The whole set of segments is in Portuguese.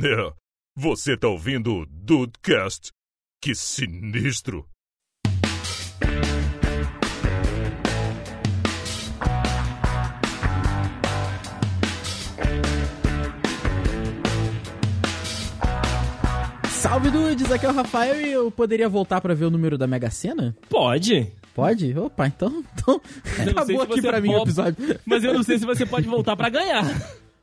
É, você tá ouvindo o Dudecast? Que sinistro! Salve dudes, aqui é o Rafael e eu poderia voltar pra ver o número da Mega Sena? Pode. Pode? Opa, então, então acabou aqui pra mim o episódio. Mas eu não sei se você pode voltar pra ganhar.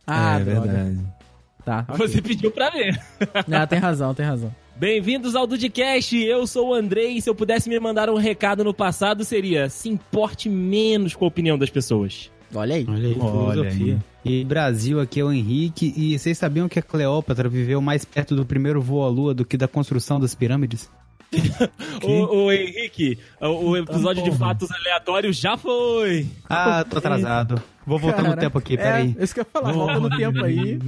Ah, é droga. verdade. Tá, ok. Você pediu pra ver. Ah, tem razão, tem razão. Bem-vindos ao Dudcast, eu sou o Andrei e se eu pudesse me mandar um recado no passado seria se importe menos com a opinião das pessoas. Olha aí. Olha aí, Olha filosofia. E Brasil, aqui é o Henrique. E vocês sabiam que a Cleópatra viveu mais perto do primeiro voo à lua do que da construção das pirâmides? Ô, ô, Henrique, o, o episódio de fatos aleatórios já foi. Ah, tô atrasado. Vou voltar no Caraca. tempo aqui, É, peraí. isso que eu ia falar, volta no tempo aí.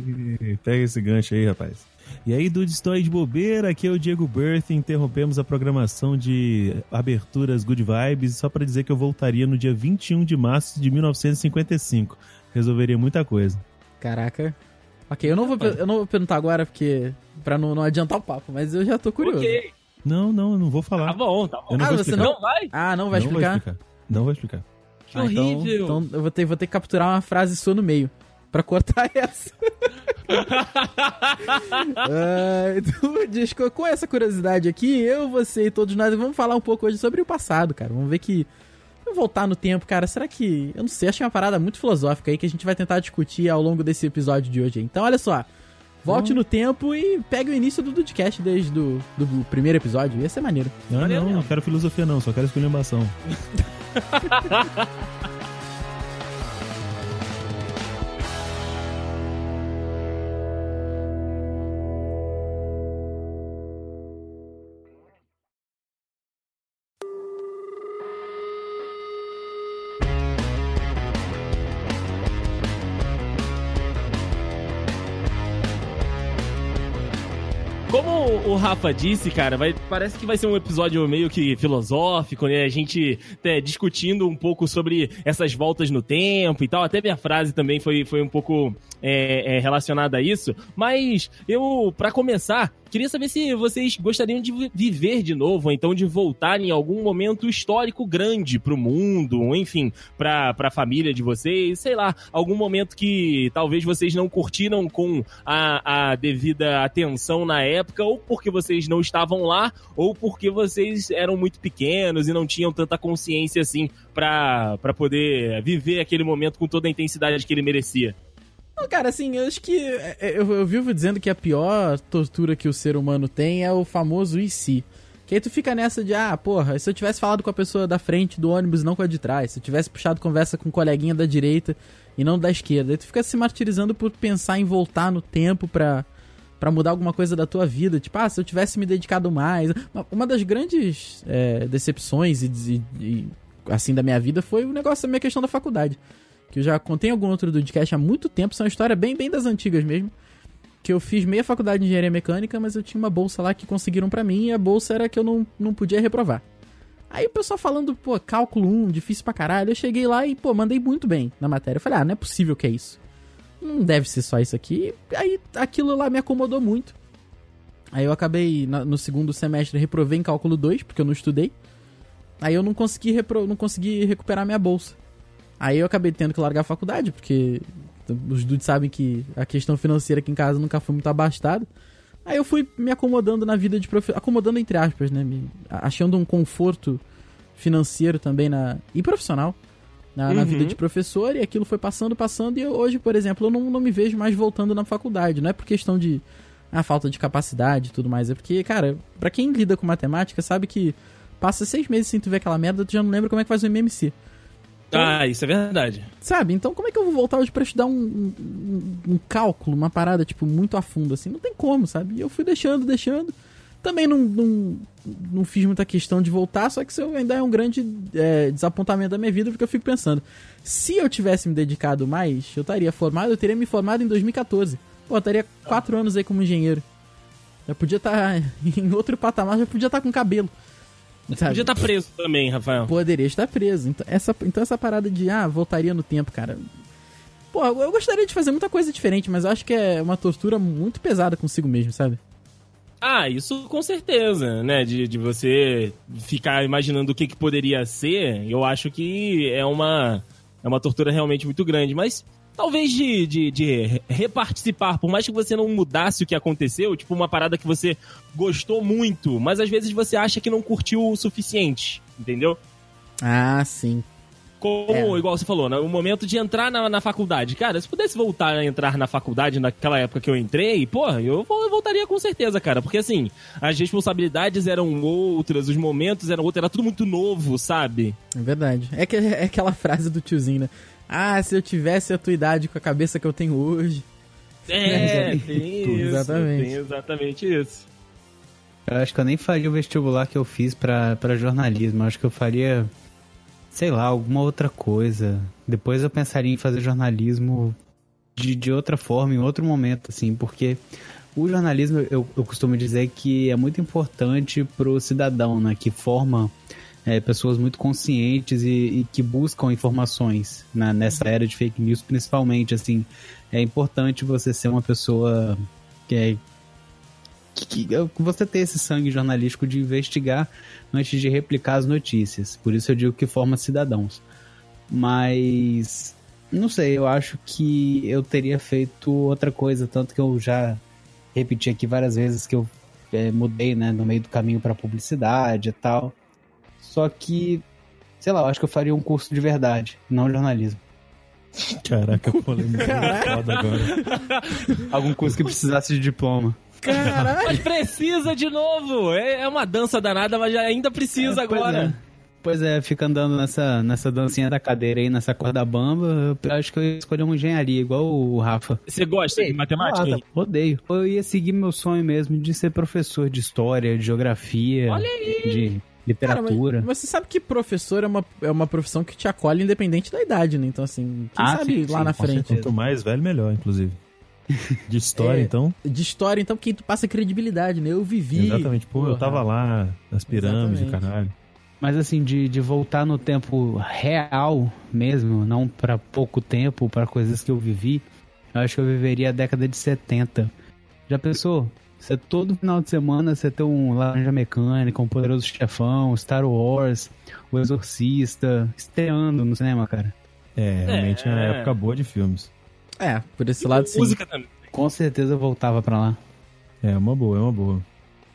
Pega esse gancho aí, rapaz. E aí, Dude, estou aí de bobeira. Aqui é o Diego Berth. Interrompemos a programação de aberturas Good Vibes só pra dizer que eu voltaria no dia 21 de março de 1955. Resolveria muita coisa. Caraca. Ok, eu não vou, eu não vou perguntar agora porque pra não, não adiantar o papo, mas eu já tô curioso. Ok, Não, não, eu não vou falar. tá bom, tá bom. Eu não Ah, vou você explicar. não- vai? Ah, não vai não explicar? Vou explicar. Não vou explicar. Que Ah, então- horrível. Então, eu vou ter, vou ter que capturar uma frase sua no meio. Pra cortar essa. Ah, então, diz, com- com essa curiosidade aqui, eu, você e todos nós vamos falar um pouco hoje sobre o passado, cara. Vamos ver que. Vamos voltar no tempo, cara. Será que. Eu não sei, acho que é uma parada muito filosófica aí que a gente vai tentar discutir ao longo desse episódio de hoje. aí. Então, olha só. Volte no tempo e pegue o início do podcast desde do, do primeiro episódio. Ia ser maneiro. Não, não, mesmo. não quero filosofia não, só quero esculhambação. Rafa disse, cara, vai- parece que vai ser um episódio meio que filosófico, né? A gente né, discutindo um pouco sobre essas voltas no tempo e tal. Até minha frase também foi, foi um pouco é, é, relacionada a isso. Mas eu, pra começar, queria saber se vocês gostariam de vi- viver de novo, ou então de voltar em algum momento histórico grande pro mundo, enfim, pra, pra família de vocês, sei lá, algum momento que talvez vocês não curtiram com a, a devida atenção na época, ou porque vocês não estavam lá, ou porque vocês eram muito pequenos e não tinham tanta consciência assim pra poder viver aquele momento com toda a intensidade que ele merecia. Não, cara, assim, eu acho que. é, é, Eu, eu vivo dizendo que a pior tortura que o ser humano tem é o famoso e se. Que aí tu fica nessa de, ah, porra, se eu tivesse falado com a pessoa da frente do ônibus não com a de trás, se eu tivesse puxado conversa com um coleguinha da direita e não da esquerda, aí tu fica se martirizando por pensar em voltar no tempo pra, pra mudar alguma coisa da tua vida. Tipo, ah, se eu tivesse me dedicado mais. Uma, uma das grandes é, decepções e, e- e, assim da minha vida foi o negócio da minha questão da faculdade que eu já contei em algum outro podcast há muito tempo, são uma história bem, bem das antigas mesmo. Que eu fiz meia faculdade de engenharia mecânica, mas eu tinha uma bolsa lá que conseguiram pra mim e a bolsa era que eu não, não podia reprovar. Aí o pessoal falando, pô, cálculo 1, difícil pra caralho. Eu cheguei lá e, pô, mandei muito bem na matéria. Eu falei, ah, não é possível que é isso. Não deve ser só isso aqui. Aí aquilo lá me acomodou muito. Aí eu acabei, no segundo semestre, reprovei em cálculo 2, porque eu não estudei. Aí eu não consegui, repro- não consegui recuperar minha bolsa. Aí eu acabei tendo que largar a faculdade, porque os dudes sabem que a questão financeira aqui em casa nunca foi muito abastada. Aí eu fui me acomodando na vida de professor. Acomodando entre aspas, né? Me, achando um conforto financeiro também na, e profissional na, na Uhum. vida de professor. E aquilo foi passando, passando. E eu, hoje, por exemplo, eu não, não me vejo mais voltando na faculdade. Não é por questão de a falta de capacidade e tudo mais. É porque, cara, pra quem lida com matemática, sabe que passa seis meses sem tu ver aquela merda, tu já não lembra como é que faz o MMC. Ah, isso é verdade. Sabe? Então como é que eu vou voltar hoje pra estudar um, um, um cálculo, uma parada, tipo, muito a fundo, assim? Não tem como, sabe? E eu fui deixando, deixando. Também não, não, não fiz muita questão de voltar, só que isso ainda é um grande é, desapontamento da minha vida, porque eu fico pensando, se eu tivesse me dedicado mais, eu estaria formado, eu teria me formado em 2014. Pô, eu estaria quatro anos aí como engenheiro. Já podia estar em outro patamar, já podia estar com cabelo. Sabe? Podia estar preso também, Rafael. Poderia estar preso. Então essa, então essa parada de, ah, voltaria no tempo, cara. Pô, eu gostaria de fazer muita coisa diferente, mas eu acho que é uma tortura muito pesada consigo mesmo, sabe? Ah, isso com certeza, né? De, de você ficar imaginando o que, que poderia ser, eu acho que é uma, é uma tortura realmente muito grande. Mas talvez de, de, de reparticipar, por mais que você não mudasse o que aconteceu, tipo uma parada que você gostou muito, mas às vezes você acha que não curtiu o suficiente, entendeu? Ah, sim. Como, É. igual você falou, né, o momento de entrar na, na faculdade. Cara, se pudesse voltar a entrar na faculdade naquela época que eu entrei, porra, eu, vo- eu voltaria com certeza, cara. Porque assim, as responsabilidades eram outras, os momentos eram outros, era tudo muito novo, sabe? É verdade. É, que, é aquela frase do tiozinho, né? Ah, se eu tivesse a tua idade com a cabeça que eu tenho hoje. É, É, tem tudo, isso. exatamente. Tem exatamente isso. Eu acho que eu nem faria o vestibular que eu fiz pra, pra jornalismo. Eu acho que eu faria, sei lá, alguma outra coisa. Depois eu pensaria em fazer jornalismo de, de outra forma, em outro momento, assim, porque o jornalismo, eu, eu costumo dizer que é muito importante pro cidadão, né? Que forma é, pessoas muito conscientes e, e que buscam informações né, nessa era de fake news, principalmente, assim. É importante você ser uma pessoa que é que, que você ter esse sangue jornalístico de investigar antes de replicar as notícias. Por isso eu digo que forma cidadãos. Mas não sei, eu acho que eu teria feito outra coisa, tanto que eu já repeti aqui várias vezes que eu é, mudei, né, no meio do caminho para publicidade e tal. Só que, sei lá, eu acho que eu faria um curso de verdade, não jornalismo. Caraca, polêmica foda agora. Algum curso que precisasse de diploma. Caralho! Mas precisa de novo! É, é uma dança danada, mas já ainda precisa É, agora. é. Pois é, fica andando nessa, nessa dancinha da cadeira aí, nessa corda bamba. Eu acho que eu ia escolher uma engenharia, igual o Rafa. Você gosta de matemática? Odeio. Eu ia seguir meu sonho mesmo de ser professor de história, de geografia, Olha aí. de Cara, literatura. mas, mas você sabe que professor é uma, é uma profissão que te acolhe independente da idade, né? Então, assim, quem Ah, sabe sim, lá sim, na frente. Quanto mais velho, melhor, inclusive. De história, É. então. De história, então, porque tu passa credibilidade, né? Eu vivi. Exatamente. Pô, eu Porra. tava lá nas pirâmides, Exatamente. caralho. Mas assim, de, de voltar no tempo real mesmo, não pra pouco tempo, pra coisas que eu vivi, eu acho que eu viveria a década de 70. Já pensou? Você todo final de semana você ter um Laranja Mecânica, um Poderoso Chefão, Star Wars, O Exorcista, estreando no cinema, cara. É, realmente é uma É. época boa de filmes. É, por esse lado, sim. Música também. Com certeza eu voltava pra lá. É uma boa, é uma boa.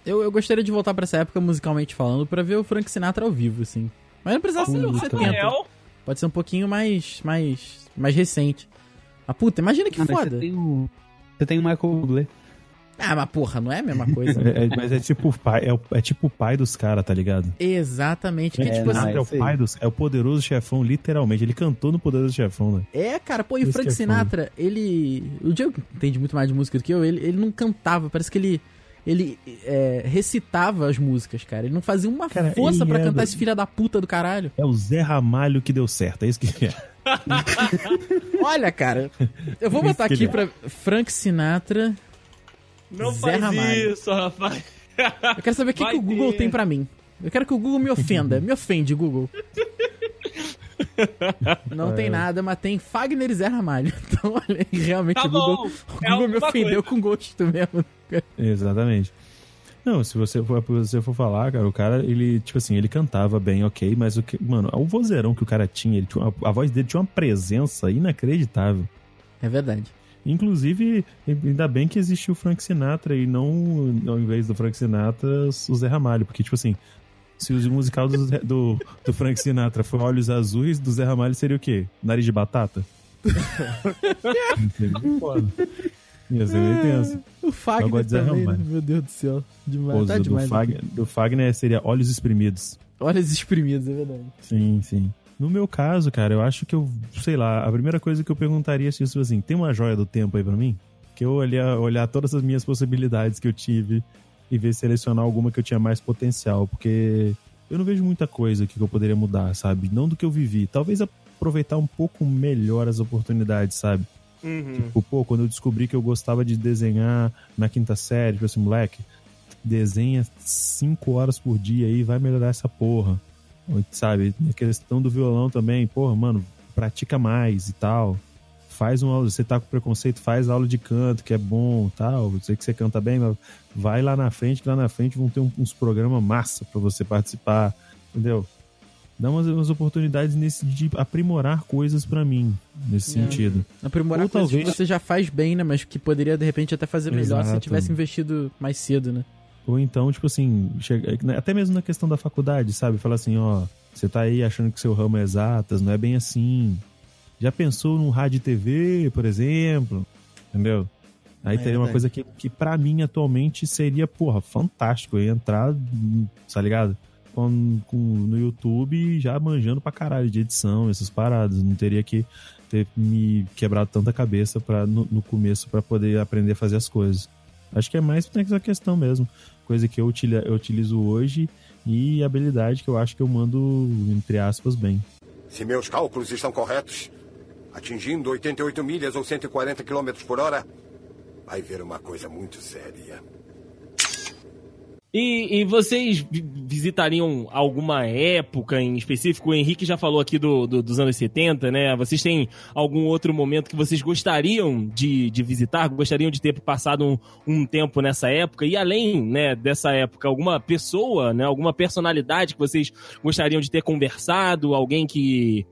Eu, eu gostaria de voltar pra essa época, musicalmente falando, pra ver o Frank Sinatra ao vivo, assim. Mas não precisa ser nos Puta. 70. Rafael, Pode ser um pouquinho mais, mais, mais recente. Ah, puta, imagina que Ah, foda. Você tem o, você tem o Michael Bublé. Ah, mas porra, não é a mesma coisa. É- é- mas é tipo o pai, é, o- é tipo o pai dos caras, tá ligado? Exatamente. Que, É, tipo não, assim, é o pai dos. É o poderoso chefão, literalmente. Ele cantou no poderoso chefão, né? É, cara, pô, e o Isso Frank é Sinatra, ele. O Diego entende muito mais de música do que eu, ele, ele não cantava, parece que ele. Ele é, recitava as músicas, cara. Ele não fazia uma Cara, força é cantar esse filho da puta do caralho. É o Zé Ramalho que deu certo, é isso que é. Olha, cara, eu vou Isso botar aqui é. pra Frank Sinatra. Não Zé faz Ramalho. isso, rapaz. Eu quero saber o que, que o Google ter. tem pra mim. Eu quero que o Google me ofenda. Me ofende, Google. Não tem nada, mas tem Fagner e Zé Ramalho. Então, olha aí, realmente Tá o Google, bom, o é Google me alguma ofendeu coisa. com gosto mesmo. Exatamente. Não, se você for, se você for falar, cara, o cara, ele, tipo assim, ele cantava bem, ok, mas o que, mano, o vozeirão que o cara tinha, ele tinha uma- a voz dele tinha uma presença inacreditável. É verdade. Inclusive, ainda bem que existiu o Frank Sinatra e não, ao invés do Frank Sinatra, o Zé Ramalho, porque, tipo assim, se o musical do, do, do Frank Sinatra for Olhos Azuis, do Zé Ramalho seria o quê? Nariz de batata? Ia ser meio tenso. O Eu Fagner também, né? Meu Deus do céu. Demais. Pô, tá do, demais. Fagner, do Fagner seria Olhos Espremidos. Olha os exprimidos, é verdade. Sim, sim. No meu caso, cara, eu acho que eu, sei lá, a primeira coisa que eu perguntaria é se isso assim, tem uma joia do tempo aí pra mim? Que eu olhar, olhar todas as minhas possibilidades que eu tive e ver selecionar alguma que eu tinha mais potencial, porque eu não vejo muita coisa aqui que eu poderia mudar, sabe? Não do que eu vivi. Talvez aproveitar um pouco melhor as oportunidades, sabe? Uhum. Tipo, pô, quando eu descobri que eu gostava de desenhar na quinta série, tipo assim, moleque, desenha cinco horas por dia aí, vai melhorar essa porra. Sabe? A questão do violão também, porra, mano, pratica mais e tal. faz uma aula, você tá com preconceito, faz aula de canto, que é bom, tal, eu sei que você canta bem, mas vai lá na frente, que lá na frente vão ter uns programas massa pra você participar, entendeu? Dá umas, umas oportunidades nesse de aprimorar coisas pra mim, nesse É. sentido. Aprimorar Ou coisas talvez- que você já faz bem, né? Mas que poderia, de repente, até fazer melhor se Exato. tivesse investido mais cedo, né? Ou então, tipo assim, chega- até mesmo na questão da faculdade, sabe? Fala assim, ó, você tá aí achando que seu ramo é exatas, não é bem assim. Já pensou num rádio e TV, por exemplo? Entendeu? Aí É teria uma coisa que, que para mim atualmente seria, porra, fantástico. Eu ia entrar, tá ligado? Com, com- no YouTube já manjando pra caralho de edição, essas paradas. Não teria que ter me quebrado tanta cabeça pra, no, no começo para poder aprender a fazer as coisas. Acho que é mais nessa questão mesmo. Coisa que eu, utili- eu utilizo hoje e habilidade que eu acho que eu mando, entre aspas, bem. Se meus cálculos estão corretos, atingindo 88 milhas ou 140 quilômetros por hora, vai ver uma coisa muito séria. E, e vocês vi- visitariam alguma época em específico? O Henrique já falou aqui do, do- dos anos 70, né? Vocês têm algum outro momento que vocês gostariam de, de visitar? Gostariam de ter passado um, um tempo nessa época? E além né, dessa época, alguma pessoa, né, alguma personalidade que vocês gostariam de ter conversado? Alguém que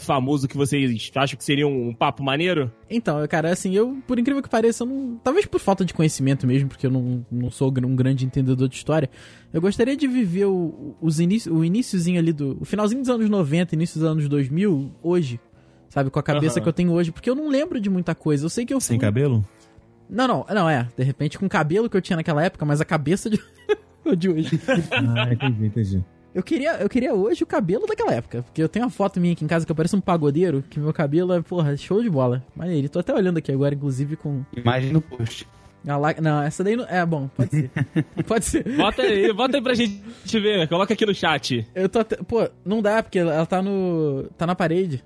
famoso que vocês acham que seria um, papo maneiro? Então, cara, assim, eu, por incrível que pareça, eu não, talvez por falta de conhecimento mesmo, porque eu não, não sou um grande entendedor de história, eu gostaria de viver o, os início, o iníciozinho ali do. O finalzinho dos anos 90, início dos anos 2000, hoje. Sabe, com a cabeça Aham. que eu tenho hoje, porque eu não lembro de muita coisa. Eu sei que eu Sem fui- cabelo? Não, não, não, é. De repente com o cabelo que eu tinha naquela época, mas a cabeça de, de hoje. Ah, entendi, entendi. Eu queria, eu queria hoje o cabelo daquela época. Porque eu tenho uma foto minha aqui em casa que eu pareço um pagodeiro, que meu cabelo é, porra, show de bola. Maneiro. Tô até olhando aqui agora, inclusive, com. Imagem no post. la- Não, essa daí não. É bom, pode ser. pode ser. Bota aí, bota aí pra gente ver, coloca aqui no chat. Eu tô até. Pô, não dá, porque ela tá no. tá na parede.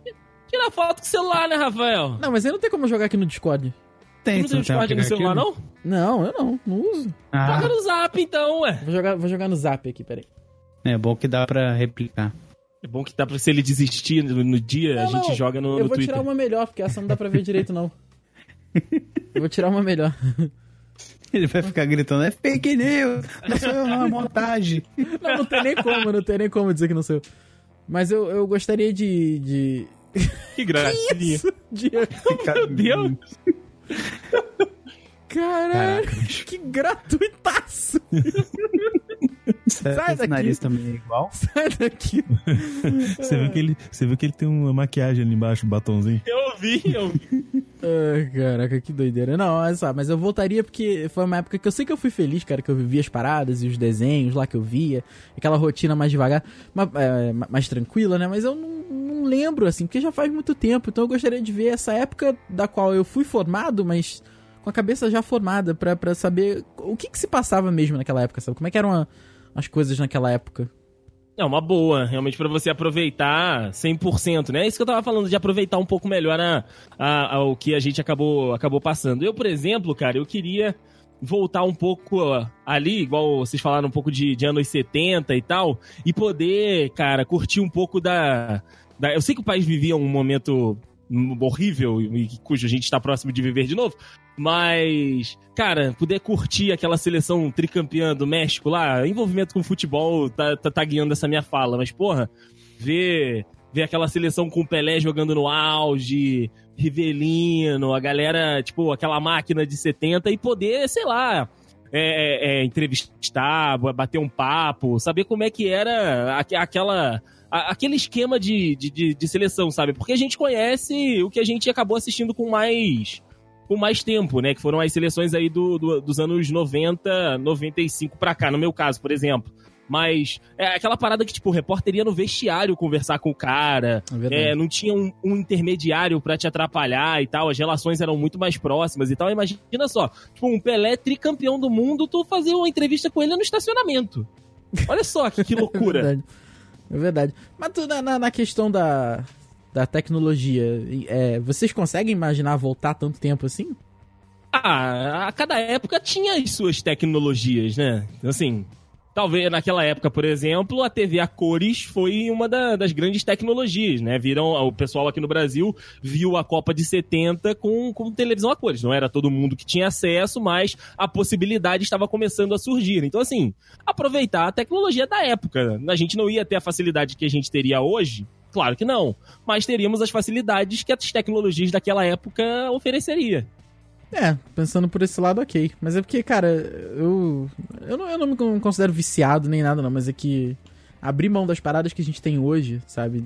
Tira foto com o celular, né, Rafael? Não, mas aí não tem como eu jogar aqui no Discord. Tem, Tu não tem não tem Discord no celular, não? Não, eu não, não uso. Ah, Joga no zap então, ué. Vou jogar, vou jogar no zap aqui, peraí. É bom que dá pra replicar. É bom que dá pra se ele desistir no, no dia, a Não, gente não, joga no, eu no vou Twitter. tirar uma melhor, porque essa não dá pra ver direito, não. Eu vou tirar uma melhor. Ele vai ficar gritando, é fake news! Não sou eu, não, é montagem. Não, não tem nem como, não tem nem como dizer que não sou eu. Mas eu, eu gostaria de. de. Que gracinha. de... Meu Deus. Caralho, que gratuitaço! Sai daqui. nariz também é igual. Sai daqui. Você viu, que ele, você viu que ele tem uma maquiagem ali embaixo, um batonzinho? Eu vi, eu vi. Ai, caraca, que doideira. Não, olha só, mas eu voltaria porque foi uma época que eu sei que eu fui feliz, cara, que eu vivia as paradas e os desenhos lá que eu via, aquela rotina mais devagar, mais, é, mais tranquila, né? Mas eu não, não lembro, assim, porque já faz muito tempo, então eu gostaria de ver essa época da qual eu fui formado, mas com a cabeça já formada, pra, pra saber o que que se passava mesmo naquela época, sabe? Como é que eram a- as coisas naquela época. É uma boa, realmente pra você aproveitar 100%, né? É isso que eu tava falando, de aproveitar um pouco melhor a, a- a- o que a gente acabou, acabou passando. Eu, por exemplo, cara, eu queria voltar um pouco ali, igual vocês falaram um pouco de, de anos 70 e tal, e poder, cara, curtir um pouco da. Eu sei que o país vivia um momento horrível e cujo a gente está próximo de viver de novo, mas, cara, poder curtir aquela seleção tricampeã do México lá, envolvimento com futebol tá, tá, tá guiando essa minha fala, mas, porra, ver, ver aquela seleção com o Pelé jogando no auge, Rivelino, a galera, tipo, aquela máquina de 70 e poder, sei lá, é, é, entrevistar, bater um papo, saber como é que era aque- aquela. A- Aquele esquema de, de, de, seleção, sabe? Porque a gente conhece o que a gente acabou assistindo com mais com mais tempo, né? Que foram as seleções aí do, do- dos anos 90, 95 pra cá, no meu caso, por exemplo. Mas é aquela parada que, tipo, o repórter ia no vestiário conversar com o cara, É é, não tinha um, um intermediário pra te atrapalhar e tal, as relações eram muito mais próximas e tal. Imagina só, tipo, um Pelé tricampeão do mundo, tu fazer uma entrevista com ele no estacionamento. Olha só que, que É loucura. É verdade. Mas tu, na, na, questão da, da tecnologia, é, vocês conseguem imaginar voltar tanto tempo assim? Ah, a cada época tinha as suas tecnologias, né? Assim, talvez naquela época, por exemplo, a TV a cores foi uma da- das grandes tecnologias, né? Viram, o pessoal aqui no Brasil viu a Copa de 70 com, com televisão a cores. Não era todo mundo que tinha acesso, mas a possibilidade estava começando a surgir. Então, assim, aproveitar a tecnologia da época. A gente não ia ter a facilidade que a gente teria hoje. Claro que não. Mas teríamos as facilidades que as tecnologias daquela época ofereceria. É, pensando por esse lado, ok. Mas é porque, cara, eu. Eu não, eu não me con- considero viciado nem nada, não, mas é que abrir mão das paradas que a gente tem hoje, sabe?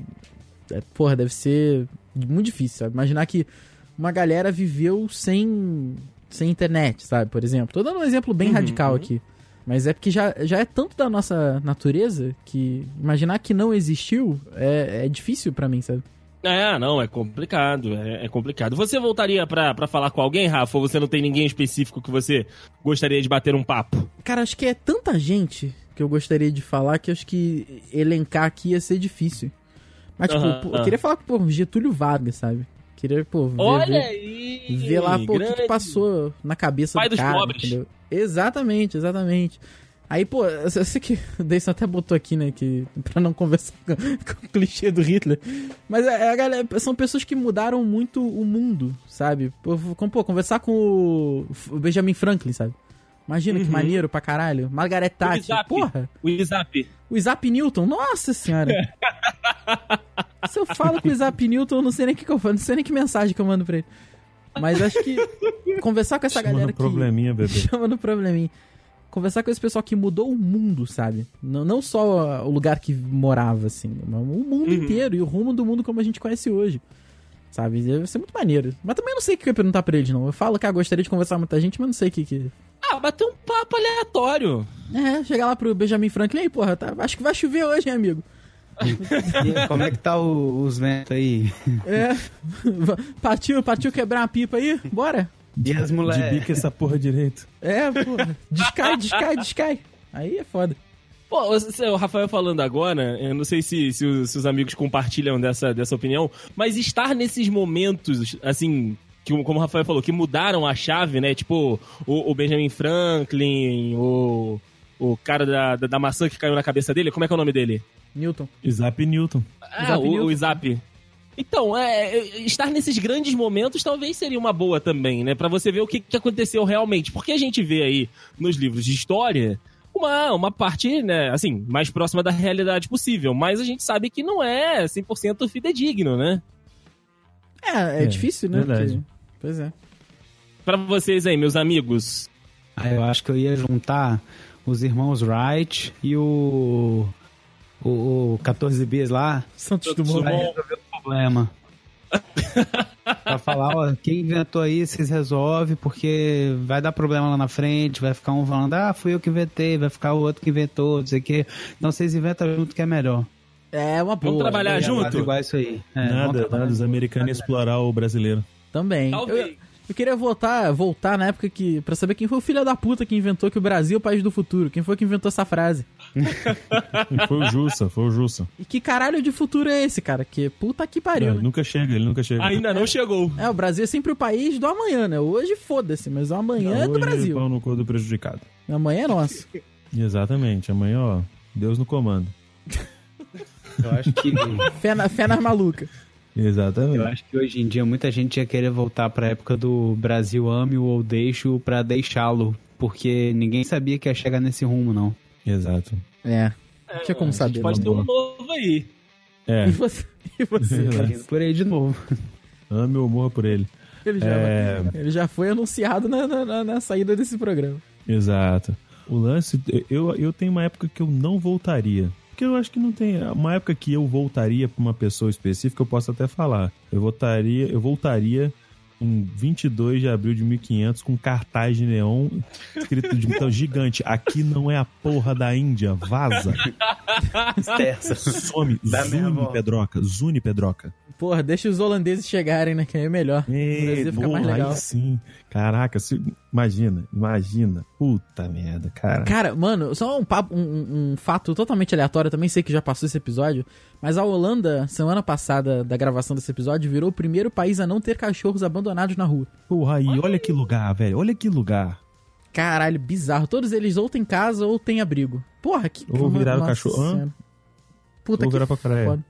É, porra, deve ser muito difícil, sabe? Imaginar que uma galera viveu sem, sem internet, sabe? Por exemplo. Tô dando um exemplo bem Uhum, radical uhum. aqui. Mas é porque já, já é tanto da nossa natureza que imaginar que não existiu é, é difícil pra mim, sabe? É, não, é complicado, é, é complicado. Você voltaria pra, pra falar com alguém, Rafa, ou você não tem ninguém específico que você gostaria de bater um papo? Cara, acho que é tanta gente que eu gostaria de falar que acho que elencar aqui ia ser difícil. Mas, tipo, Aham, pô, eu aham. queria falar com pô, Getúlio Vargas, sabe? Queria, pô, ver, Olha ver, aí! ver lá, pô, o que, que passou na cabeça Pai do dos cara, pobres. entendeu? Exatamente, exatamente. Aí, pô, eu sei que o Deison até botou aqui, né, que pra não conversar com, com o clichê do Hitler. Mas é, a galera, são pessoas que mudaram muito o mundo, sabe? Pô, pô, conversar com o, Benjamin Franklin, sabe? Imagina que Uhum. maneiro pra caralho. Margaret Thatcher, porra. O Isap. O Isaac Newton, nossa senhora. Se eu falo com o Isaac Newton, eu não sei nem o que, que eu falo, não sei nem que mensagem que eu mando pra ele. Mas acho que conversar com essa Chama galera no que... probleminha, bebê. Chama no probleminha. Conversar com esse pessoal que mudou o mundo, sabe? Não, não só o lugar que morava, assim, mas o mundo Uhum. inteiro e o rumo do mundo como a gente conhece hoje. Sabe? Deve ser muito maneiro. Mas também não sei o que eu ia perguntar pra eles, não. Eu falo que eu gostaria de conversar com muita gente, mas não sei o que que... Ah, bater um papo aleatório. É, chegar lá pro Benjamin Franklin, aí, porra, tá, acho que vai chover hoje, hein, amigo? Como é que tá o- os ventos aí? É. Partiu, partiu quebrar uma pipa aí? Bora? E as De mulheres? bica essa porra direito. É, porra. Descai, descai, descai. Aí é foda. Pô, o Rafael falando agora, eu não sei se, se os, se os amigos compartilham dessa, dessa opinião, mas estar nesses momentos, assim, que, como o Rafael falou, que mudaram a chave, né? Tipo, o, o Benjamin Franklin, o, o cara da, da, da maçã que caiu na cabeça dele, como é que é o nome dele? Newton. Isap Newton. Ah, Isaac o, Newton. o Isap. Então, é, é, estar nesses grandes momentos talvez seria uma boa também, né? Pra você ver o que, que aconteceu realmente. Porque a gente vê aí nos livros de história uma, uma parte, né, assim, mais próxima da realidade possível. Mas a gente sabe que não é 100% fidedigno, né? É, é, É, difícil, né? verdade. Porque- Pois é. Pra vocês aí, meus amigos. Ah, eu acho que eu ia juntar os irmãos Wright e o. O, o 14 bis lá Santos Santos Dumont. Dumont. Problema. pra falar, ó, quem inventou aí, vocês resolvem, porque vai dar problema lá na frente, vai ficar um falando, ah, fui eu que inventei, vai ficar o outro que inventou, não sei o quê. Então vocês inventam junto que é melhor. É uma boa. Vamos trabalhar E junto? Igual isso aí. É, nada, nada. Os americanos explorar o brasileiro. Também. Eu, eu queria voltar, voltar na época que. pra saber quem foi o filho da puta que inventou que o Brasil é o país do futuro. Quem foi que inventou essa frase? Foi o Jussa, foi o Jussa. E que caralho de futuro é esse, cara? Que puta que É, pariu, né? nunca chega, ele nunca chega. Ainda não chegou. É, o Brasil é sempre o país do amanhã, né? Hoje foda-se, mas o amanhã é do Hoje, Brasil. Pau no do prejudicado. Amanhã é nosso. Exatamente. Amanhã, ó, Deus no comando. Eu acho que. Fé, na, fé nas malucas. Exatamente. Eu acho que hoje em dia muita gente ia querer voltar pra época do Brasil ame-o ou deixo pra deixá-lo. Porque ninguém sabia que ia chegar nesse rumo, não. Exato. É. Tinha como A saber. gente pode não. ter um novo aí. É, E você? E você? Por aí de novo. ame ou morra por ele. Ele já, É. ele já foi anunciado na, na- na- na saída desse programa. Exato. O lance, eu, eu tenho uma época que eu não voltaria. Porque eu acho que não tem. Uma época que eu voltaria pra uma pessoa específica, eu posso até falar. Eu voltaria, eu voltaria em 22 de abril de 1500 com cartaz de neon escrito de então, gigante. Aqui não é a porra da Índia, vaza. Some, Dá zune. Pedroca, zune Pedroca. Porra, deixa os holandeses chegarem, né? Que aí é melhor. o Ei, Brasil fica mais porra, legal. aí sim. Caraca, se- imagina, imagina. Puta merda, cara. Cara, mano, só um, papo, um, um- fato totalmente aleatório, também sei que já passou esse episódio, mas a Holanda, semana passada da gravação desse episódio, virou o primeiro país a não ter cachorros abandonados na rua. Porra, aí, olha que lugar, velho. Olha que lugar. Caralho, bizarro. Todos eles ou tem casa ou tem abrigo. Porra, que... Ou viraram cachorro. Puta Ou que virar pra praia.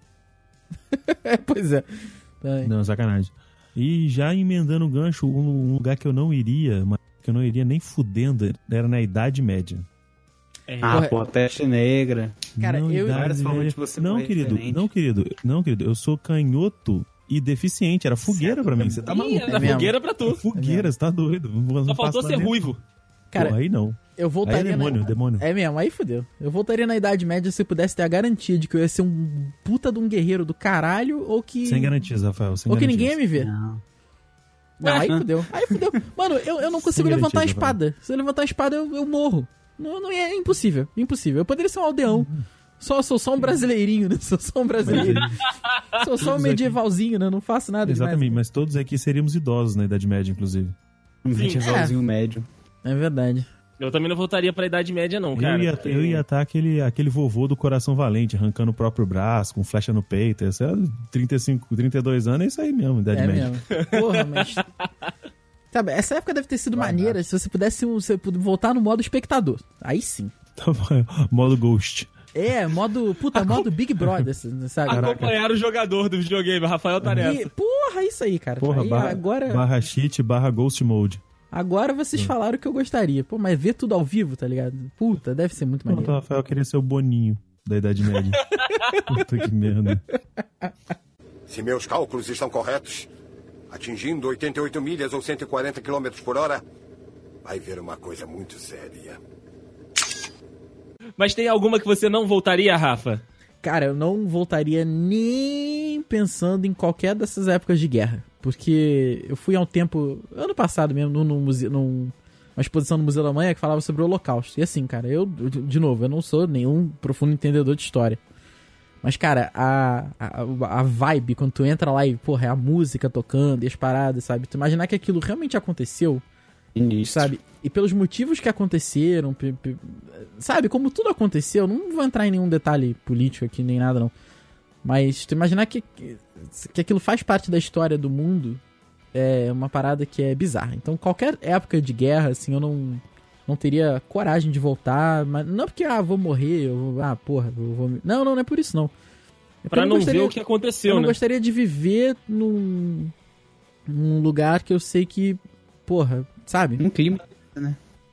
pois é. Não, sacanagem. E já emendando o gancho, um lugar que eu não iria, mas que eu não iria nem fudendo, era na Idade Média. É, Ah, Porra. pô, peste negra. Cara, não, eu- Idade Várias formas Média. de você não, querido, diferente. não, querido, não, querido, eu sou canhoto e deficiente, era fogueira pra mim. Você tá maluco? era mesmo. fogueira pra tu. Fogueira, você tá doido. Não Só faltou ser ruivo. Cara, Pô, aí não. eu Aí é voltaria demônio, na... demônio. É mesmo, aí fudeu. Eu voltaria na Idade Média se eu pudesse ter a garantia de que eu ia ser um puta de um guerreiro do caralho ou que... Sem garantias, Rafael. Sem Ou que garantias. ninguém ia me ver. Não. Não, aí fudeu. Aí fudeu. Mano, eu, eu não consigo Sem levantar a espada. Se eu levantar a espada, eu, eu morro. Não, não é, é impossível. Impossível. Eu poderia ser um aldeão. Só, sou só um brasileirinho, né? Sou só um brasileiro. sou só um aqui- medievalzinho, né? Não faço nada Exatamente, demais. mas todos aqui seríamos idosos na Idade Média, inclusive. Um medievalzinho médio. É verdade. Eu também não voltaria pra Idade Média, não, cara. eu ia porque- eu ia estar aquele, aquele vovô do coração valente, arrancando o próprio braço, com flecha no peito. Esse é 35, 32 anos, é isso aí mesmo, Idade É Média. mesmo. Porra, mas. Sabe, essa época deve ter sido maneira se você pudesse um- você voltar no modo espectador. Aí sim. Tá Modo Ghost. É, modo. Puta, modo Big Brother, sabe? Acompanhar o jogador do videogame, Rafael tá nessa. E, porra, isso aí, cara. Porra, Aí, barra, agora, barra cheat, barra Ghost Mode. Agora vocês falaram o que eu gostaria. Pô, mas ver tudo ao vivo, tá ligado? Puta, deve ser muito Pronto, maneiro. o Rafael queria ser o Boninho da Idade Média. Puta que merda. Se meus cálculos estão corretos, atingindo 88 milhas ou 140 quilômetros por hora, vai ver uma coisa muito séria. Mas tem alguma que você não voltaria, Rafa? Cara, eu não voltaria nem pensando em qualquer dessas épocas de guerra. Porque eu fui há um tempo, ano passado mesmo, num, num museu, num- exposição no Museu da Manhã que falava sobre o Holocausto. E assim, cara, eu, de de novo, eu não sou nenhum profundo entendedor de história. Mas, cara, a, a, a vibe, quando tu entra lá e, porra, é a música tocando e as paradas, sabe? Tu imaginar que aquilo realmente aconteceu, Início. sabe? E pelos motivos que aconteceram, sabe? Como tudo aconteceu, não vou entrar em nenhum detalhe político aqui, nem nada não. Mas tu imaginar que, que, aquilo faz parte da história do mundo é uma parada que é bizarra. Então qualquer época de guerra, assim, eu não, não teria coragem de voltar. Mas não porque, ah, vou morrer, eu vou, ah, porra, eu vou... Não, não, não é por isso não. É Pra eu não gostaria- ver o que eu aconteceu, não né? gostaria de viver num, num lugar que eu sei que, porra, sabe? Um clima.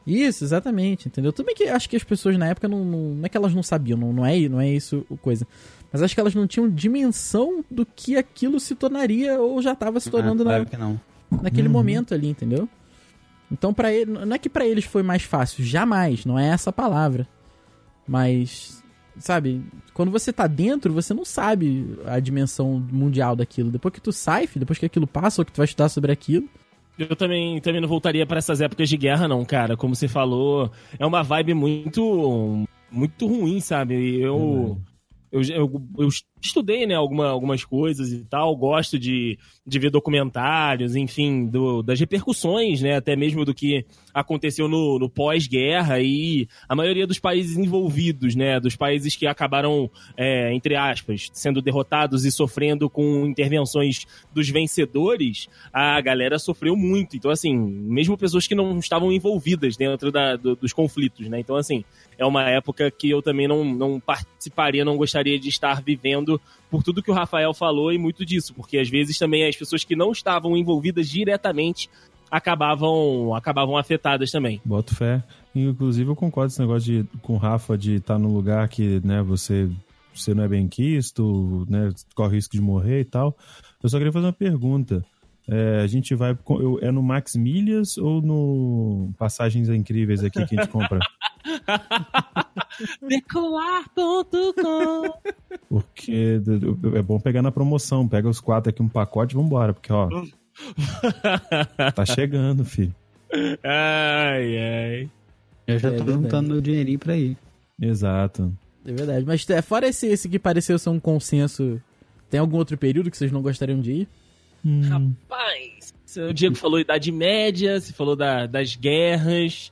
Isso, exatamente, entendeu? Tudo bem que acho que as pessoas na época não, não, não é que elas não sabiam, não, não, é, não é isso o coisa. Mas acho que elas não tinham dimensão do que aquilo se tornaria ou já tava se tornando ah, na, claro que não. naquele momento ali, entendeu? Então para ele, não é que pra eles foi mais fácil, jamais, não é essa a palavra. Mas sabe, quando você tá dentro, você não sabe a dimensão mundial daquilo. Depois que tu sai, depois que aquilo passa ou que tu vai estudar sobre aquilo, Eu também, também não voltaria pra essas épocas de guerra, não, cara. Como você falou, é uma vibe muito muito ruim, sabe? Eu, eu, eu, eu estudei, né, alguma, algumas coisas e tal, gosto de, de ver documentários, enfim, do, das repercussões, né, até mesmo do que aconteceu no, no pós-guerra e a maioria dos países envolvidos, né, dos países que acabaram, é, entre aspas, sendo derrotados e sofrendo com intervenções dos vencedores, a galera sofreu muito. Então, assim, mesmo pessoas que não estavam envolvidas dentro da, do- dos conflitos, né? Então, assim, é uma época que eu também não, não participaria, não gostaria de estar vivendo por tudo que o Rafael falou e muito disso, porque às vezes também as pessoas que não estavam envolvidas diretamente acabavam, acabavam afetadas também. Boto fé. Inclusive, eu concordo esse negócio de, com o Rafa de estar num lugar que, né, você, você não é bem quisto, né, corre risco de morrer e tal. Eu só queria fazer uma pergunta. É, a gente vai. com- eu- É no Max Milhas ou no Passagens Incríveis aqui que a gente compra? Decolar.com Porque é bom pegar na promoção. Pega os quatro aqui, um pacote e vambora. Porque, ó. tá chegando, filho. Ai, ai. Eu já É tô verdade. juntando meu dinheirinho pra ir. Exato. É verdade. Mas é, fora esse, esse que pareceu ser um consenso, tem algum outro período que vocês não gostariam de ir? Hum, Rapaz, o Diego falou Idade Média, você falou da- das guerras.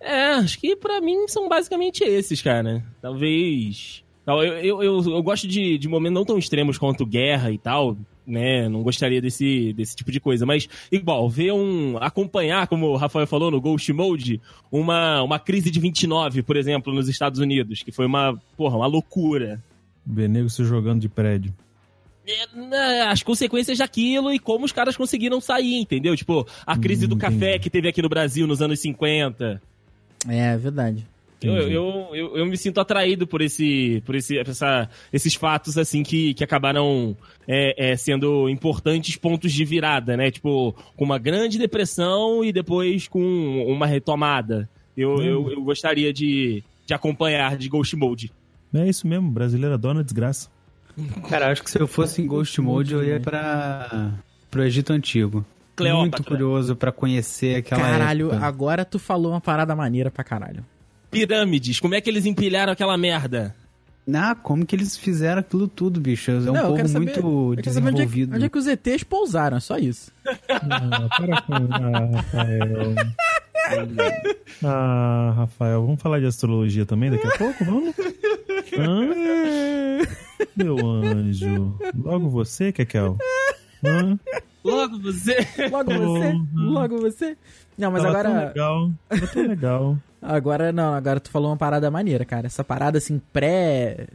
É, acho que pra mim são basicamente esses, cara. Talvez Tal. Eu, eu, eu, eu gosto de, de momentos não tão extremos quanto guerra e tal, né? Não gostaria desse, desse tipo de coisa. Mas, igual, ver um. acompanhar, como o Rafael falou no Ghost Mode, uma, uma crise de 29, por exemplo, nos Estados Unidos, que foi uma, porra, uma loucura. Ver nego se jogando de prédio. É, né, as consequências daquilo e como os caras conseguiram sair, entendeu? Tipo, a crise Hum, do café entendi. que teve aqui no Brasil nos anos 50. É, é verdade. Eu, eu, eu, eu me sinto atraído por esse, por esse, essa, esses fatos assim que, que acabaram é, é, sendo importantes pontos de virada, né? Tipo, com uma grande depressão e depois com uma retomada. Eu, eu, eu gostaria de, de acompanhar de Ghost Mode. É isso mesmo, brasileiro adora desgraça. Cara, acho que se eu fosse em Ghost Mode, eu ia pra. pro Egito Antigo. Cleópatra. Muito curioso pra conhecer aquela caralho, época. agora tu falou uma parada maneira pra caralho. Pirâmides, como é que eles empilharam aquela merda? Ah, como que eles fizeram aquilo tudo, bicho? É um Não, povo saber- muito quero saber onde é, que, desenvolvido. onde é que os ETs pousaram, é só isso. Ah, para com. Ah, Rafael. Ah, Rafael, vamos falar de astrologia também daqui a pouco? Vamos? Hã? Meu anjo. Logo você, Kekel? Hã? Logo você. Logo você, logo você. Não, mas Tava tão agora. legal. Tava tão legal. Agora não, agora tu falou uma parada maneira, cara. Essa parada assim, pré.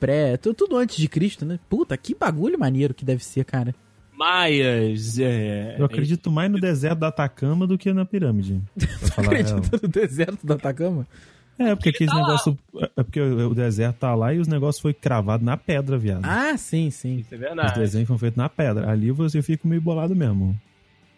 Pré. tu- Tudo antes de Cristo, né? Puta, que bagulho maneiro que deve ser, cara. Maias. É, Eu acredito mais no deserto da Atacama do que na pirâmide. Pra falar a real. Acredita no deserto do Atacama? É, porque aqueles negócios. É porque o deserto tá lá e os negócios foi cravado na pedra, viado. Ah, sim, sim. Isso é Os verdade. desenhos foram feitos na pedra. Ali você fica meio bolado mesmo.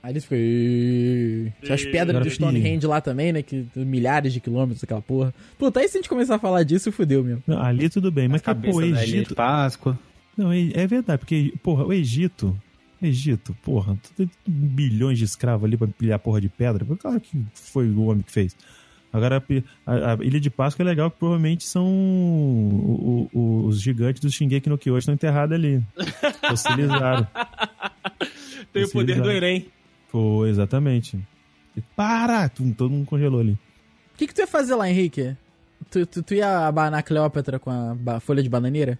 Aí eles ficam. Tinha as pedras Agora do. Stonehenge lá também, né? Que milhares de quilômetros, aquela porra. Puta, aí se a gente começar a falar disso, fudeu mesmo. Não, ali tudo bem, mas pô, o Egito. Páscoa. Não, é é verdade, porque, porra, o Egito. Egito, porra, tu tem bilhões de escravos ali pra pilhar porra de pedra. Claro que foi o homem que fez. Agora, a a, Ilha de Páscoa é legal, que provavelmente são o- o- os gigantes do Shingeki no Kyojin estão enterrados ali. Fossilizaram. Tem o poder do. Enem. Foi, exatamente. E para! Tum, todo mundo congelou ali. O que, que tu ia fazer lá, Henrique? Tu, tu, tu ia abanar a Cleópatra com a ba- folha de bananeira?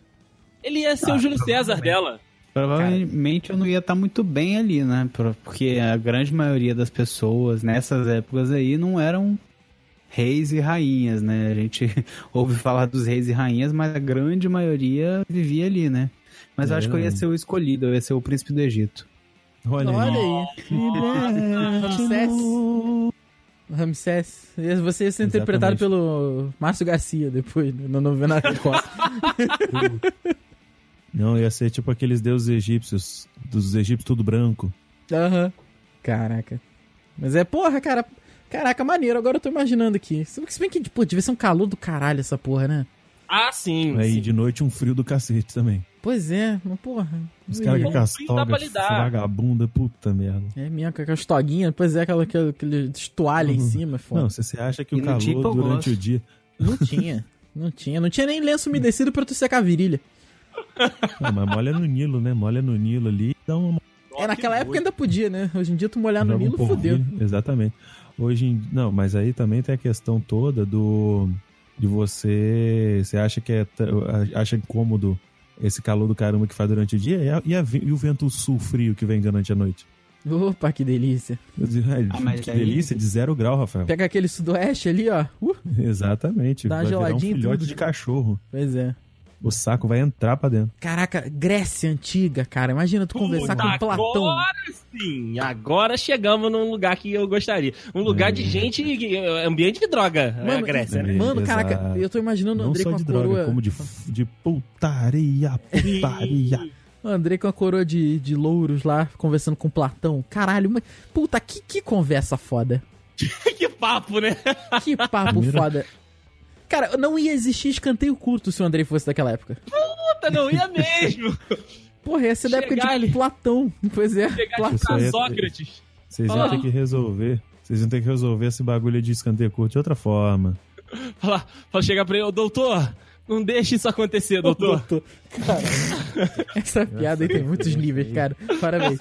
Ele ia ser o Júlio César dela. Provavelmente eu não ia estar muito bem ali, né? Por- Porque a grande maioria das pessoas nessas épocas aí não eram reis e rainhas, né? A gente ouve falar dos reis e rainhas, mas a grande maioria vivia ali, né? Mas eu É acho que eu ia verdade. ser o escolhido, eu ia ser o príncipe do Egito. Olha, Olha aí. Ramsés. Ramsés. Você ia ser interpretado pelo Márcio Garcia depois, né, na novela da Costa. Não, ia ser tipo aqueles deuses egípcios, dos egípcios tudo branco. Aham. Caraca. Mas é, porra, cara. Caraca, maneiro. Agora eu tô imaginando aqui. Se se bem que, pô, devia ser um calor do caralho essa porra, né? Ah, sim. Aí sim. de noite um frio do cacete também. Pois é, mas porra. Os caras com frio dá pra castoga, lidar. vagabunda, puta merda. É mesmo, com aquelas toguinhas, pois é, aquela, aquela, aquele toalha em cima, foda. Não, se você acha que E o calor durante o dia. Não tinha. Não tinha. Não tinha nem lenço umedecido pra tu secar a virilha. Não, mas molha no Nilo, né? Molha no Nilo ali, dá uma. É, naquela época ainda podia, né? Hoje em dia tu molhar no um Nilo, polvilho. fudeu. Exatamente. Hoje em... Não, mas aí também tem a questão toda do. De você. Você acha que é. t- Acha incômodo esse calor do caramba que faz durante o dia e, a- e a e o vento sul frio que vem durante a noite? Opa, que delícia. "Ai, Ah, mas que aí- delícia, de zero grau, Rafael. Pega aquele sudoeste ali, ó. Uh, Exatamente. Dá virar um filhote tudo. de cachorro. pois é. O saco vai entrar pra dentro. Caraca, Grécia Antiga, cara. Imagina tu conversar Puta, com Platão. Agora sim, agora chegamos num lugar que eu gostaria. Um lugar de gente, ambiente de droga, é a Mano, Grécia, né? Mano, Exato. caraca, eu tô imaginando o Não André só com a de droga, coroa. como de, de putaria, putaria. O André com a coroa de, de louros lá, conversando com Platão. Caralho, mas. Puta, que, que conversa foda. que papo, né? Que papo Primeiro- foda. Cara, não ia existir escanteio curto se o Andrei fosse daquela época. Puta, não ia mesmo. Porra, ia ser da época de ali. Platão. Pois é. Platão. É- Sócrates. Vocês iam Fala. ter que resolver. Vocês iam ter que resolver esse bagulho de escanteio curto de outra forma. Falar, fala, chegar pra ele, ô doutor, Não deixe isso acontecer, doutor. Doutor. Cara, essa piada aí tem muitos níveis, cara. Parabéns.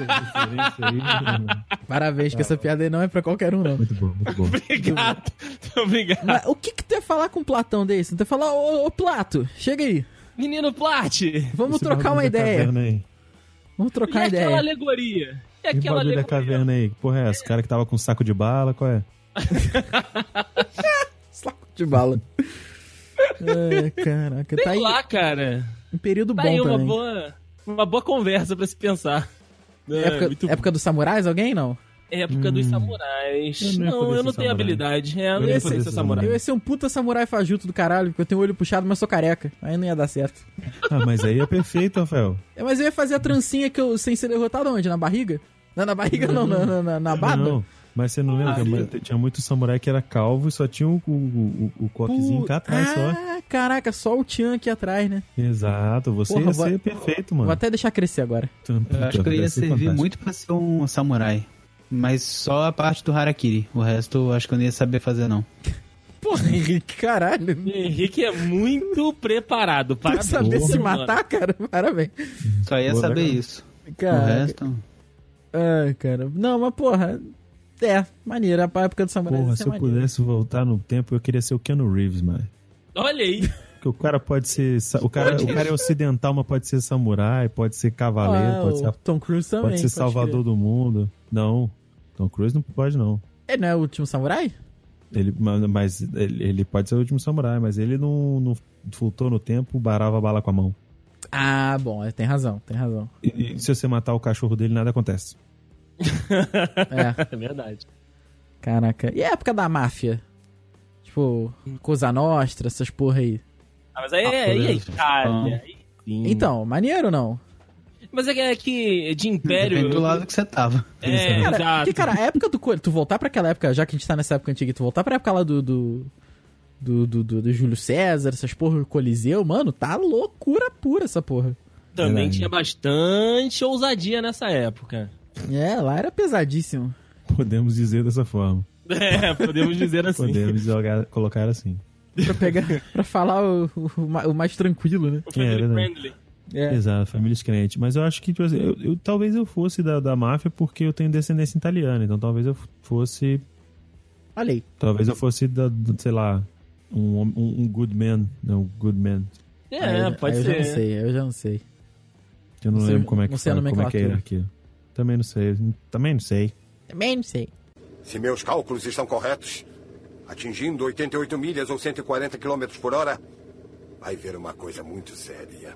Parabéns, que essa piada aí não é pra qualquer um, não. Muito bom, muito bom. Obrigado. Obrigado. Mas o que que tu ia falar com um Platão desse? Tu ia falar, ô, ô Plato, chega aí. Menino Plat. E Vamos Esse trocar uma ideia. Vamos trocar uma aquela ideia. alegoria? E aquela bagulho da alegoria? caverna aí? Que porra é essa? O cara que tava com um saco de bala, qual é? Saco de bala. Ai, caraca, tá Sei aí lá, cara. um período Tá bom aí uma também. boa, uma boa conversa pra se pensar. É, Época, muito época dos samurais, alguém não? Época dos samurais. eu não não, eu não tenho samurai. habilidade. É, eu não ia ser ser samurai. Eu ia ser um puta samurai fajuto do caralho, porque eu tenho o olho puxado, mas sou careca. Aí não ia dar certo. Ah, mas aí é perfeito, Rafael. É, Mas eu ia fazer a trancinha que eu, sem ser derrotado onde? Na barriga? Não, na barriga não, na, na, na, na barba? Não, mas você não lembra? que mas tinha muito samurai que era calvo e só tinha o, o, o, o coquezinho cá atrás só. Ah, caraca, só o Tchan aqui atrás, né? Exato, você Porra, ia vou- ser perfeito, mano. Vou até deixar crescer agora. Eu acho que eu ia servir fantástico. muito pra ser um samurai. Mas só a parte do Harakiri. O resto eu acho que eu não ia saber fazer, não. Porra, Henrique, caralho. Henrique é muito preparado. Pra Parabéns, saber se mano. matar, cara? Parabéns. Só ia Boa, saber legal. isso. O Cara, resto. ai, cara. Não, mas porra. É, maneiro. A época do samurai Porra, ia se eu maneiro. pudesse voltar no tempo, eu queria ser o Keanu Reeves, mano. Olha aí. Porque o cara pode ser. O cara, o cara é ocidental, mas pode ser samurai, pode ser cavaleiro, Ah, pode ser, Tom Cruise também. pode ser salvador do mundo. Não. Tom Cruise não pode, não. crer. Ele não é o último samurai? Ele, ma- mas ele, ele pode ser o último samurai, mas ele não, não voltou no tempo, barava a bala com a mão. Ah, bom, é, tem razão, tem razão. E, e se você matar o cachorro dele, nada acontece. É, É verdade. caraca. E a época da máfia? Tipo, Cosa Nostra, essas porra aí. Ah, mas aí Ah, é, aí é. Itália. sim. Então, maneiro ou não? Mas é que, é que de império. Depende do lado que você tava. É, Cara, exato. porque, cara, a época do coelho, tu voltar pra aquela época, já que a gente tá nessa época antiga, tu voltar pra época lá do. do... Do, do, do- do Júlio César, essas porra, Coliseu, mano, tá loucura pura essa porra. Também Verdade. tinha bastante ousadia nessa época. É, lá era pesadíssimo. Podemos dizer dessa forma. É, podemos dizer assim. Podemos jogar, colocar assim. Pra pegar, pra falar o, o, o mais tranquilo, né? O family É, verdade. friendly. É. Exato, famílias crentes. Mas eu acho que, tipo assim, eu, eu- talvez eu fosse da, da máfia porque eu tenho descendência italiana. Então talvez eu fosse. Olha aí. Talvez eu fosse da, sei lá, um, um, um good man. Não, good man. É, Aí pode aí ser. Eu já não sei, eu já não sei. Eu não, Não sei- lembro como é que, não sei fala, como é que é a hierarquia. Também não sei. Também não sei. Também não sei. Se meus cálculos estão corretos, atingindo 88 milhas ou 140 quilômetros por hora, vai ver uma coisa muito séria.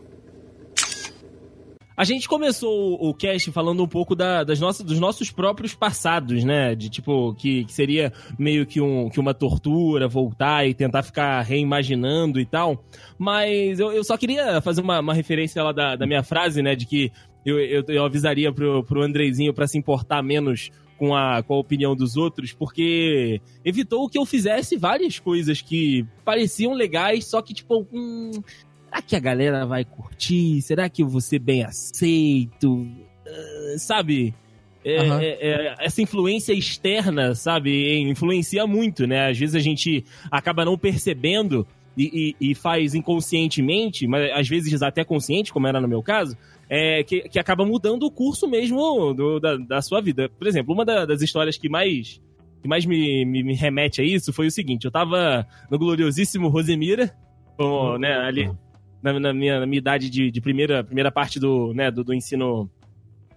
A gente começou o o cast falando um pouco da- das nossas, dos nossos próprios passados, né? De tipo, que, que seria meio que, um, que uma tortura voltar e tentar ficar reimaginando e tal. Mas eu, eu só queria fazer uma, uma referência lá da, da minha frase, né? De que eu, eu, eu avisaria pro, pro Andrezinho pra se importar menos com a, com a opinião dos outros, porque evitou que eu fizesse várias coisas que pareciam legais, só que, tipo, hum, será que a galera vai curtir? Será que eu vou ser bem aceito? Ah, sabe? É, Aham. é, é, essa influência externa, sabe? Influencia muito, né? Às vezes a gente acaba não percebendo e, e- e faz inconscientemente, mas às vezes até consciente, como era no meu caso, é, que, que acaba mudando o curso mesmo do- da, da sua vida. Por exemplo, uma da- das histórias que mais, que mais me, me, me remete a isso foi o seguinte: eu tava no gloriosíssimo Rosemira, como, né, ali na, na minha, na minha idade de, de primeira, primeira parte do, né, do, do ensino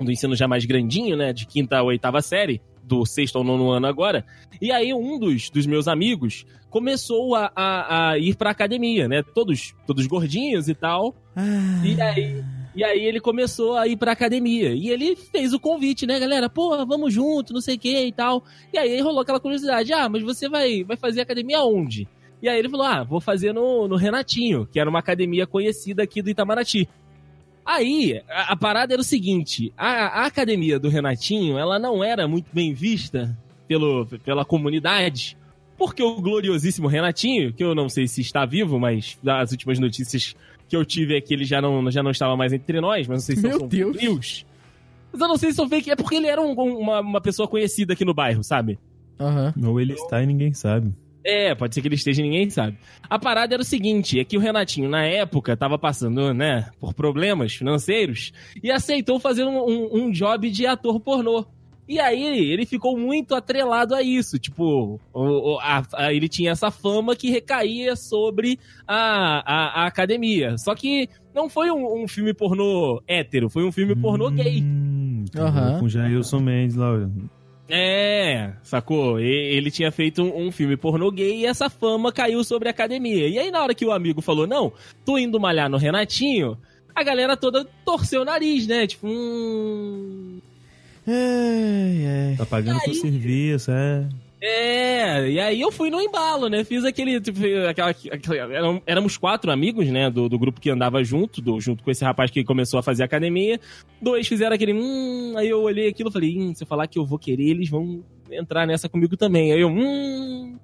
do ensino já mais grandinho, né, de quinta a oitava série, do sexto ao nono ano agora. E aí um dos, dos meus amigos começou a, a, a ir pra academia, né, todos, todos gordinhos e tal. Ah, E aí, e aí ele começou a ir pra academia. E ele fez o convite, né, galera? Pô, vamos junto, não sei o que e tal. E aí rolou aquela curiosidade: ah, mas você vai, vai fazer academia onde? E aí ele falou: ah, vou fazer no, no Renatinho, que era uma academia conhecida aqui do Itamaraty. Aí, a, a parada era o seguinte: a, a academia do Renatinho, ela não era muito bem vista pelo, pela comunidade. Porque o gloriosíssimo Renatinho, que eu não sei se está vivo, mas das últimas notícias que eu tive é que ele já não, já não estava mais entre nós, mas não sei se Meu são Deus. news. Mas eu não sei se são fake, é porque ele era um- um- uma, uma pessoa conhecida aqui no bairro, sabe? Aham. Ou ele está e ninguém sabe. É, pode ser que ele esteja, ninguém sabe. A parada era o seguinte, é que o Renatinho, na época, tava passando, né, por problemas financeiros e aceitou fazer um, um, um job de ator pornô. E aí, ele ficou muito atrelado a isso. Tipo, o, o, a, a, ele tinha essa fama que recaía sobre a, a, a academia. Só que não foi um, um, filme pornô hétero, foi um filme pornô gay. Hum, Aham. Com Jailson Mendes lá. É, sacou? E- Ele tinha feito um, um filme pornô gay e essa fama caiu sobre a academia. E aí, na hora que o amigo falou, não, tô indo malhar no Renatinho, a galera toda torceu o nariz, né? Tipo, hum. Ai, ai. Tá pagando por Aí- serviço, é. É, e aí eu fui no embalo, né? Fiz aquele. Tipo, aquela, aquela- eram- éramos quatro amigos, né? Do, do grupo que andava junto, do- junto com esse rapaz que começou a fazer academia. Dois fizeram aquele. Hum, aí eu olhei aquilo e falei, hum, se eu falar que eu vou querer, eles vão entrar nessa comigo também. Aí eu, hum.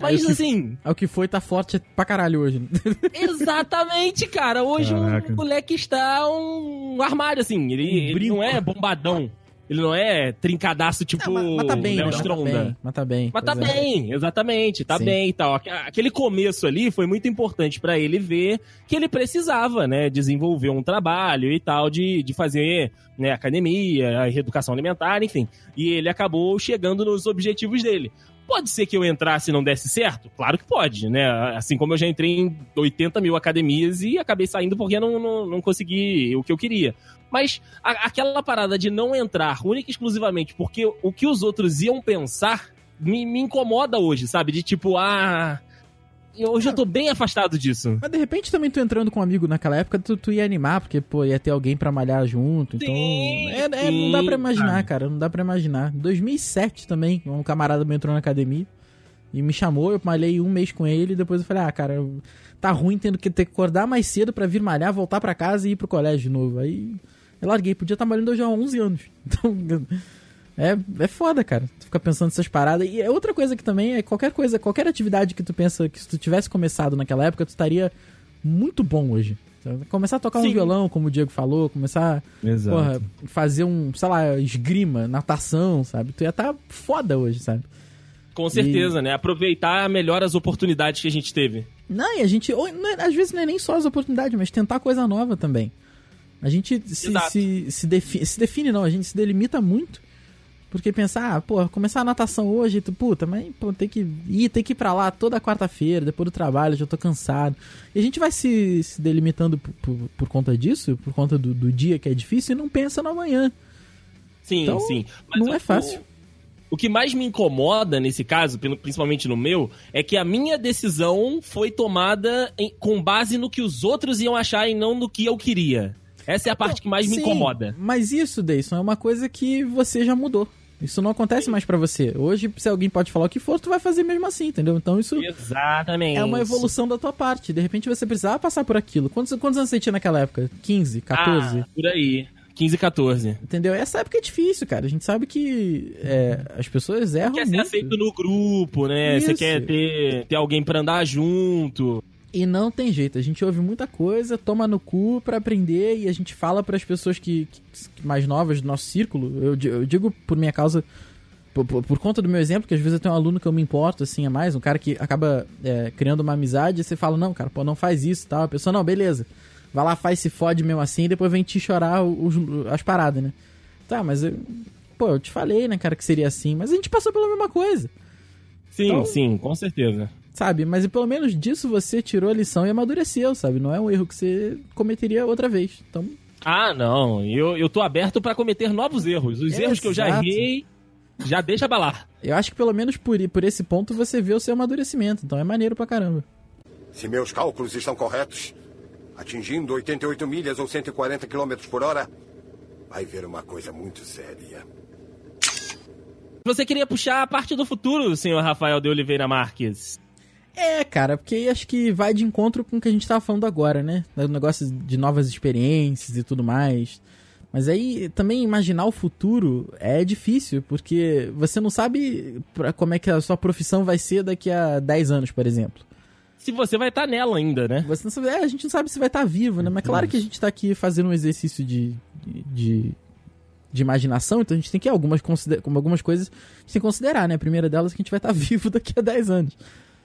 Mas o que- assim, É o que foi, tá forte pra caralho hoje. exatamente, cara. Hoje Caraca. um moleque está um armário, assim. Ele, Um ele não é bombadão. Ele não é trincadaço, tipo. Não, mas, tá bem, Léo né? Mas tá Stronda. bem, mas tá bem. Mas tá é. bem, exatamente, tá Sim. bem e tal. Aque- Aquele começo ali foi muito importante pra ele ver que ele precisava, né, desenvolver um trabalho e tal, de, de fazer né, academia, a reeducação alimentar, enfim. E ele acabou chegando nos objetivos dele. Pode ser que eu entrasse e não desse certo? Claro que pode, né? Assim como eu já entrei em 80 mil academias e acabei saindo porque não, não, não consegui o que eu queria. Mas a- aquela parada de não entrar única e exclusivamente porque o que os outros iam pensar me, me incomoda hoje, sabe? De tipo, ah. Eu- Hoje eu tô bem afastado disso. Mas de repente também tu entrando com um amigo naquela época, tu, tu ia animar, porque, pô, ia ter alguém pra malhar junto. Então. Sim, é, é, não dá pra imaginar, cara. cara. Não dá pra imaginar. 2007 também, um camarada meu entrou na academia e me chamou, eu malhei um mês com ele, e depois eu falei, ah, cara, tá ruim tendo que ter que acordar mais cedo pra vir malhar, voltar pra casa e ir pro colégio de novo. Aí eu larguei, podia estar malhando hoje há 11 anos. Então. É, é foda, cara. Tu fica pensando nessas paradas. E é outra coisa que também é qualquer coisa, qualquer atividade que tu pensa que se tu tivesse começado naquela época, tu estaria muito bom hoje. Então, Começar a tocar um Sim. violão, como o Diego falou, começar Exato. porra, fazer um, sei lá, esgrima, natação, sabe? Tu ia estar foda hoje, sabe? Com certeza, né? Aproveitar melhor as oportunidades que a gente teve. Não, e a gente, ou, não é- às vezes não é nem só as oportunidades, mas tentar coisa nova também. A gente se, se, se, defi- se define, não, a gente se delimita muito. Porque pensar, ah, pô, começar a natação hoje, tu, puta, mas pô, tem que ir, tem que ir pra lá toda quarta-feira, depois do trabalho, já tô cansado. E a gente vai se, se delimitando por, por, por conta disso, por conta do, do dia que é difícil, e não pensa no amanhã. Sim, Então, sim. não o- é fácil. O, o que mais me incomoda nesse caso, principalmente no meu, é que a minha decisão foi tomada em- com base no que os outros iam achar e não no que eu queria. Essa é a parte que mais me Sim, incomoda. Mas isso, Deison, é uma coisa que você já mudou. Isso não acontece mais pra você. Hoje, se alguém pode falar o que for, tu vai fazer mesmo assim, entendeu? Então isso Exatamente. é uma evolução da tua parte. De repente você precisava passar por aquilo. Quantos, quantos anos você tinha naquela época? 15, 14? Ah, por aí. 15, 14. Entendeu? Essa época é difícil, cara. A gente sabe que é, as pessoas erram Quer ser muito. aceito no grupo, né? Você Isso. quer ter, ter alguém pra andar junto. E não tem jeito. A gente ouve muita coisa, toma no cu pra aprender e a gente fala pras pessoas que, que- mais novas do nosso círculo. Eu, eu digo por minha causa, por, por- por conta do meu exemplo, que às vezes eu tenho um aluno que eu me importo, assim, a mais, um cara que acaba é, criando uma amizade e você fala, não, cara, pô, não faz isso e tal. A pessoa, não, beleza. Vai lá, faz, se fode mesmo assim e depois vem te chorar os- as paradas, né? Tá, mas eu, pô, eu te falei, né, cara, que seria assim. Mas a gente passou pela mesma coisa. Sim, Então- sim, com certeza. Sabe? Mas pelo menos disso você tirou a lição e amadureceu, sabe? Não é um erro que você cometeria outra vez. Então, Ah, não. Eu, eu tô aberto pra cometer novos erros. Os erros que eu já errei, já deixa abalar. eu acho que pelo menos por, por esse ponto você vê o seu amadurecimento. Então é maneiro pra caramba. Se meus cálculos estão corretos, atingindo 88 milhas ou 140 quilômetros por hora, vai ver uma coisa muito séria. Você queria puxar a parte do futuro, senhor Rafael de Oliveira Marques. É, cara, porque aí acho que vai de encontro com o que a gente tava falando agora, né? O negócio de novas experiências e tudo mais. Mas aí também imaginar o futuro é difícil, porque você não sabe pra- como é que a sua profissão vai ser daqui a 10 anos, por exemplo. Se você vai estar nela ainda, né? Você não sabe, é, a gente não sabe se vai estar vivo, né? Mas claro que a gente tá aqui fazendo um exercício de, de, de imaginação, então a gente tem que algumas, consider, algumas coisas a gente tem que considerar, né? A primeira delas é que a gente vai estar vivo daqui a 10 anos.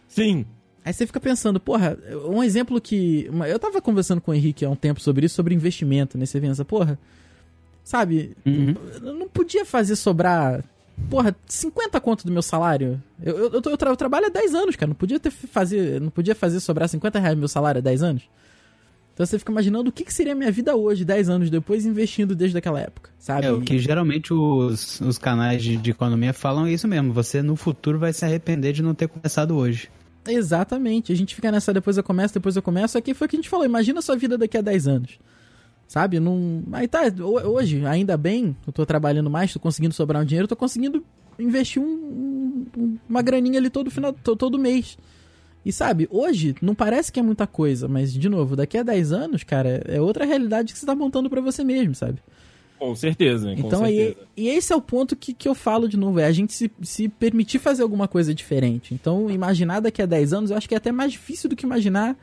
Sim. Aí você fica pensando, porra, um exemplo que. Eu tava conversando com o Henrique há um tempo sobre isso, sobre investimento, né? Você pensa, porra, sabe, Uhum. eu não podia fazer sobrar, porra, 50 conto do meu salário. Eu, eu, eu, eu trabalho há 10 anos, cara. Não podia ter fazer. Não podia fazer sobrar 50 reais do meu salário há 10 anos. Então você fica imaginando o que, que seria a minha vida hoje, 10 anos depois, investindo desde aquela época, sabe? É, o que geralmente os, os canais de, de economia falam é isso mesmo. Você no futuro vai se arrepender de não ter começado hoje. Exatamente. A gente fica nessa, depois eu começo, depois eu começo. Aqui foi o que a gente falou. Imagina a sua vida daqui a 10 anos. Sabe? Não... Aí tá, ho- hoje, ainda bem, eu tô trabalhando mais, tô conseguindo sobrar um dinheiro, tô conseguindo investir um- um- uma graninha ali todo final, to- todo mês. E sabe, hoje não parece que é muita coisa, mas de novo, daqui a 10 anos, cara, é outra realidade que você tá montando pra você mesmo, sabe? Com certeza, com Então, aí, certeza. e esse é o ponto que, que eu falo de novo, é a gente se, se permitir fazer alguma coisa diferente. Então, imaginar daqui a 10 anos, eu acho que é até mais difícil do que imaginar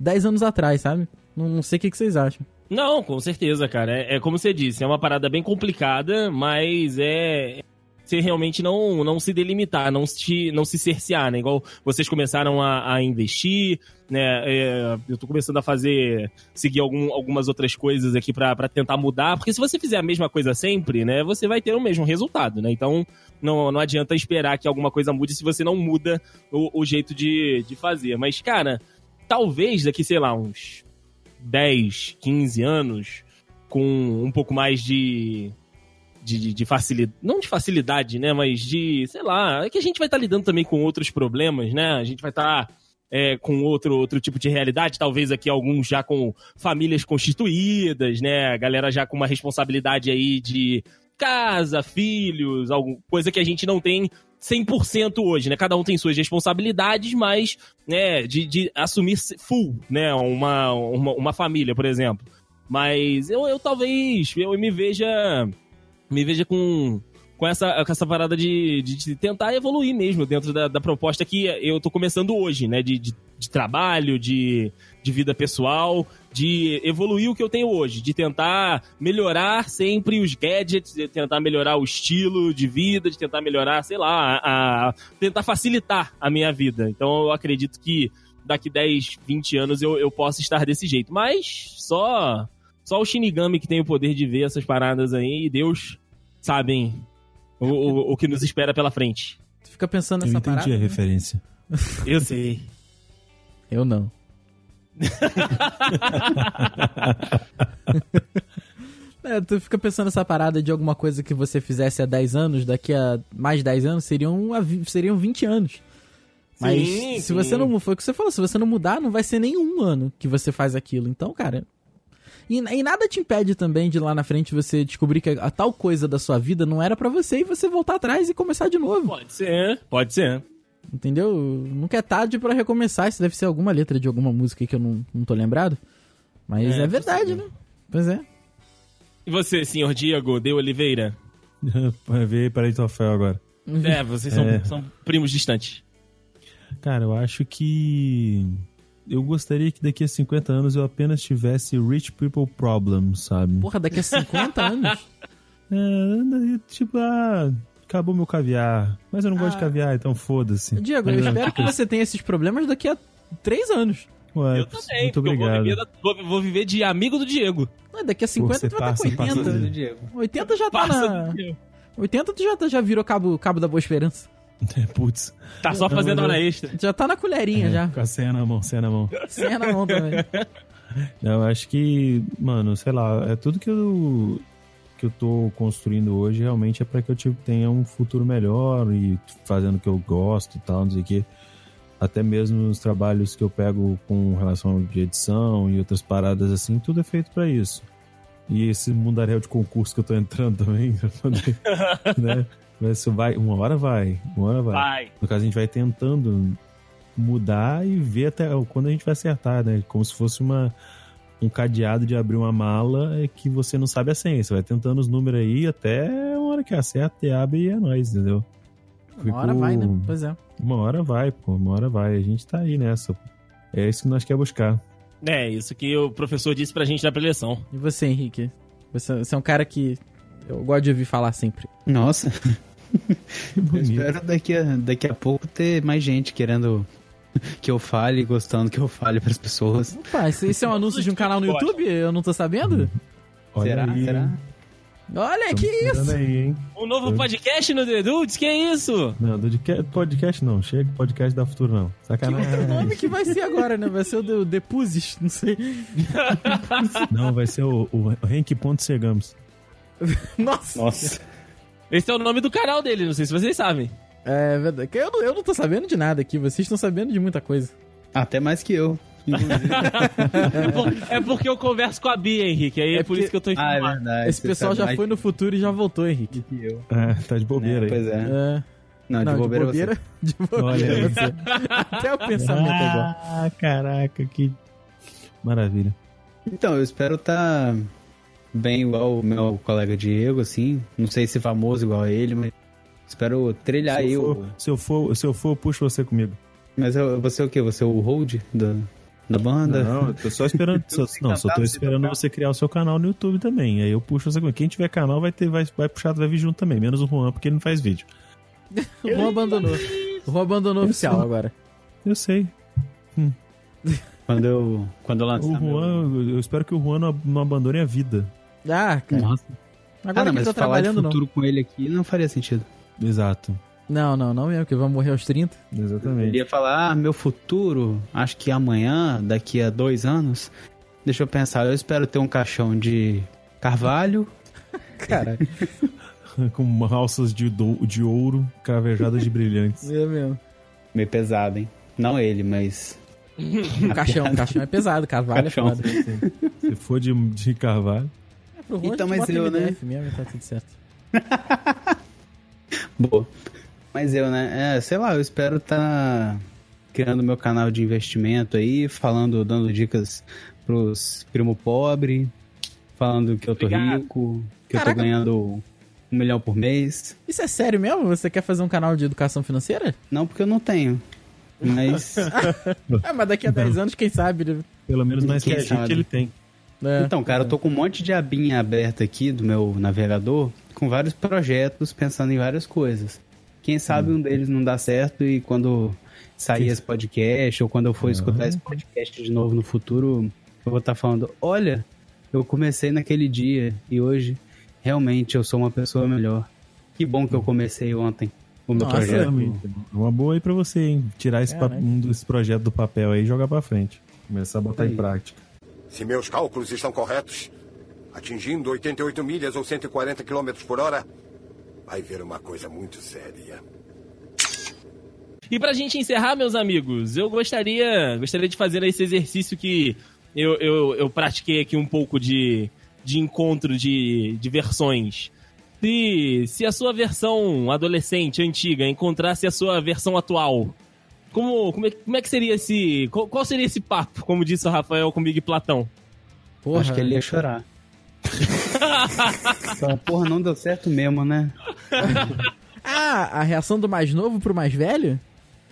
10 anos atrás, sabe? Não, não sei o que, que vocês acham. Não, com certeza, cara. É, é como você disse, é uma parada bem complicada, mas é. Você realmente não, não se delimitar, não se, não se cercear, né? Igual vocês começaram a, a investir, né? É, eu tô começando a fazer, seguir algum, algumas outras coisas aqui pra tentar mudar, porque se você fizer a mesma coisa sempre, né? Você vai ter o mesmo resultado, né? Então não, não adianta esperar que alguma coisa mude se você não muda o, o jeito de, de fazer. Mas, cara, talvez daqui, sei lá, uns 10, 15 anos, com um pouco mais de. De, de, de facilidade. Não de facilidade, né? Mas de. Sei lá. É que a gente vai estar lidando também com outros problemas, né? A gente vai estar. é, com outro, outro tipo de realidade, talvez aqui alguns já com famílias constituídas, né? A galera já com uma responsabilidade aí de casa, filhos, alguma coisa que a gente não tem 100% hoje, né? Cada um tem suas responsabilidades, mas, né, de, de assumir full, né, uma, uma, uma família, por exemplo. Mas eu, eu talvez, eu me veja, me veja com, com, essa, com essa parada de, de, de tentar evoluir mesmo dentro da, da proposta que eu tô começando hoje, né, de, de, de trabalho, de, de vida pessoal, de evoluir o que eu tenho hoje, de tentar melhorar sempre os gadgets, de tentar melhorar o estilo de vida, de tentar melhorar, sei lá, a, a- tentar facilitar a minha vida. Então eu acredito que daqui 10, 20 anos eu, eu possa estar desse jeito. Mas só só o Shinigami que tem o poder de ver essas paradas aí e Deus sabem o, o, o que nos espera pela frente. Tu fica pensando Eu nessa entendi parada. a né? referência. Eu sei. Eu não. É, tu fica pensando nessa parada de alguma coisa que você fizesse há 10 anos, daqui a mais 10 anos seriam, seriam 20 anos. Mas Sim, se sim. você não. Foi o que você falou, se você não mudar, não vai ser nenhum ano que você faz aquilo. Então, cara. E, e nada te impede também de lá na frente você descobrir que a, tal coisa da sua vida não era pra você e você voltar atrás e começar de novo. Pode ser, pode ser. Entendeu? Nunca é tarde pra recomeçar. Isso deve ser alguma letra de alguma música aí que eu não, não tô lembrado. Mas é, É, verdade, né? Pois é. E você, senhor Diego de Oliveira? Ver Parental Fail agora. É, vocês são, É. são primos distantes. Cara, eu acho que. Eu gostaria que daqui a 50 anos eu apenas tivesse Rich People Problems, sabe? Porra, daqui a 50 anos. É, tipo, ah, acabou meu caviar. Mas eu não gosto Ah. de caviar, então foda-se. Diego, eu espero que você tenha esses problemas daqui a 3 anos. Ué, eu também, muito obrigado. eu vou viver, vou, viver de amigo do Diego. Não, daqui a 50 você tu vai estar passa, com passa 80. do Diego. 80 já tá Passa na. do Diego. 80 tu já, tá- já virou cabo, cabo da Boa Esperança. Putz. Tá só Não, fazendo hora extra. Já tá na colherinha já. Com a senha na mão, senha na mão. Senha na mão também. Eu acho que, mano, sei lá, é tudo que eu que eu tô construindo hoje realmente é pra que eu tipo, tenha um futuro melhor e fazendo o que eu gosto e tal, não sei o quê. Até mesmo os trabalhos que eu pego com relação de edição e outras paradas assim, tudo é feito pra isso. E esse mundaréu de concurso que eu tô entrando também, pra poder, né? Mas Isso vai, uma hora vai, uma hora vai. Vai. No caso, a gente vai tentando mudar e ver até quando a gente vai acertar, né? Como se fosse uma, um cadeado de abrir uma mala é que você não sabe a senha. Você vai tentando os números aí até uma hora que acerta e abre e é nóis, entendeu? Uma hora vai, né? Pois é. Uma hora vai, pô, uma hora vai. A gente tá aí nessa. É isso que nós quer buscar. É, isso que o professor disse pra gente na preleção. E você, Henrique? Você, você é um cara que eu gosto de ouvir falar sempre. Nossa. espero daqui a, daqui a pouco ter mais gente querendo que eu fale, gostando que eu fale pras pessoas. Opa, isso, isso é um anúncio de um canal no YouTube? Eu não tô sabendo? Olha será? aí, Será? Olha, Tamo que isso! Aí? Um novo podcast no The Dudes? Que isso? Não, podcast não. Chega podcast da futuro não. Que Sacanagem. outro nome que vai ser agora, né? Vai ser o do Depuzes, não sei. Não, vai ser o, o Chegamos. Nossa! Nossa. Esse é o nome do canal dele, não sei se vocês sabem. É verdade. Eu não, eu não tô sabendo de nada aqui, vocês estão sabendo de muita coisa. Até mais que eu. É É porque eu converso com a Bia, Henrique. Aí é, É por porque- isso que eu tô ah, é informado. verdade. Esse você pessoal já mais foi no futuro e já voltou, Henrique. que eu. Ah, tá de bobeira É, aí. pois é. É. Não, de bobeira, é você. de bobeira Olha é aí. você. Até o pensamento é igual. Ah, caraca, que maravilha. Então, eu espero estar bem igual o meu colega Diego, assim. Não sei se famoso igual a ele, mas espero trilhar se, aí eu o. for, se, eu for, se eu for, eu puxo você comigo. Mas eu, você é o quê? Você é o hold da, da banda? Não, eu tô só esperando. só, não, só tô esperando você criar o seu canal no YouTube também. Aí eu puxo você comigo. Quem tiver canal vai ter, vai, vai puxar, vai vir junto também. Menos o Juan, porque ele não faz vídeo. O Juan abandonou. O Juan abandonou oficial agora. Eu sei. Quando eu, quando eu O lançar. meu- Juan, eu espero que o Juan não abandone a vida. Ah, cara. Nossa. Agora ah, não, que eu mas tô falar de trabalhando, não. futuro com ele aqui não faria sentido. Exato. Não, não, não mesmo, que vai morrer aos 30. Ele Exatamente. ia falar, ah, meu futuro, acho que amanhã, daqui a dois anos. Deixa eu pensar, eu espero ter um caixão de carvalho. Cara, Com alças de, do- de ouro, cravejadas de brilhantes. é mesmo. Meio pesado, hein? Não ele, mas. O caixão, o caixão é pesado, cavalo Caixão. é foda. Se for de, de carvalho. Pro Então, mas eu, né? MDF mesmo tá tudo certo. Boa. Mas eu, né? É, sei lá, eu espero estar criando meu canal de investimento aí, falando, dando dicas pros primo pobre, falando que eu tô Obrigado. rico, que eu Caraca. tô ganhando um milhão por mês. Isso é sério mesmo? Você quer fazer um canal de educação financeira? Não porque eu não tenho. Mas. É, mas daqui a 10 anos, quem sabe? né? Pelo menos mais que a que ele tem. É. Então, cara, eu tô com um monte de abinha aberta aqui do meu navegador, com vários projetos, pensando em várias coisas. Quem sabe um deles não dá certo e quando sair esse podcast, ou quando eu for escutar esse podcast de novo no futuro, eu vou estar falando: olha, eu comecei naquele dia e hoje realmente eu sou uma pessoa melhor. Que bom que eu comecei ontem o meu Nossa, projeto. Exatamente. Uma boa aí pra você, hein? Tirar esse pa- Caraca. um desse projeto do papel aí e jogar pra frente. Começar a botar Aí. em prática. Se meus cálculos estão corretos, atingindo 88 milhas ou 140 quilômetros por hora, vai ver uma coisa muito séria. E pra gente encerrar, meus amigos, eu gostaria, gostaria de fazer esse exercício que eu, eu, eu pratiquei aqui um pouco de, de encontro de, de versões. Se, se a sua versão adolescente, antiga, encontrasse a sua versão atual, como, como, é, como é que seria esse. Qual, qual seria esse papo, como disse o Rafael comigo e Platão? Porra. Acho que ele ia chorar. Então, porra, não deu certo mesmo, né? Ah, a reação do mais novo pro mais velho?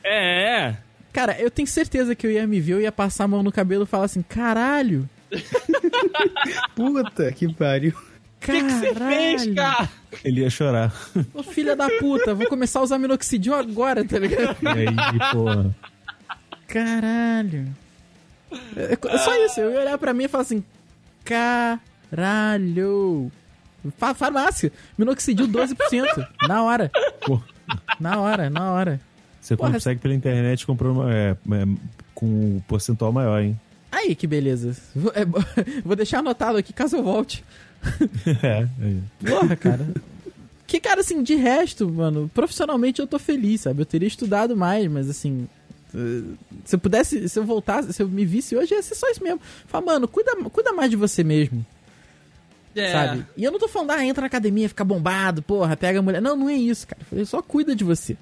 É, é. Cara, eu tenho certeza que eu ia me ver, eu ia passar a mão no cabelo e falar assim, caralho, Puta que pariu. O que você fez, cara? Ele ia chorar. Ô filha da puta, vou começar a usar minoxidil agora, tá ligado? E aí, porra. Caralho. É, é só isso, eu ia olhar pra mim e falar assim, caralho. Fa farmácia, minoxidil 12%, na hora. Pô. Na hora, na hora. Você Porra. consegue pela internet comprar uma, é, é, com um percentual maior, hein? Aí, que beleza. Vou, é, vou deixar anotado aqui caso eu volte. é, é. Porra, cara. Que, cara, assim, de resto, mano, profissionalmente eu tô feliz, sabe? Eu teria estudado mais, mas assim. eh, Se eu pudesse, se eu voltasse, se eu me visse hoje, ia ser só isso mesmo. Fala, mano, cuida, cuida mais de você mesmo, É. sabe? E eu não tô falando, ah, entra na academia, fica bombado, porra, pega a mulher. Não, não é isso, cara. Eu Só cuida de você.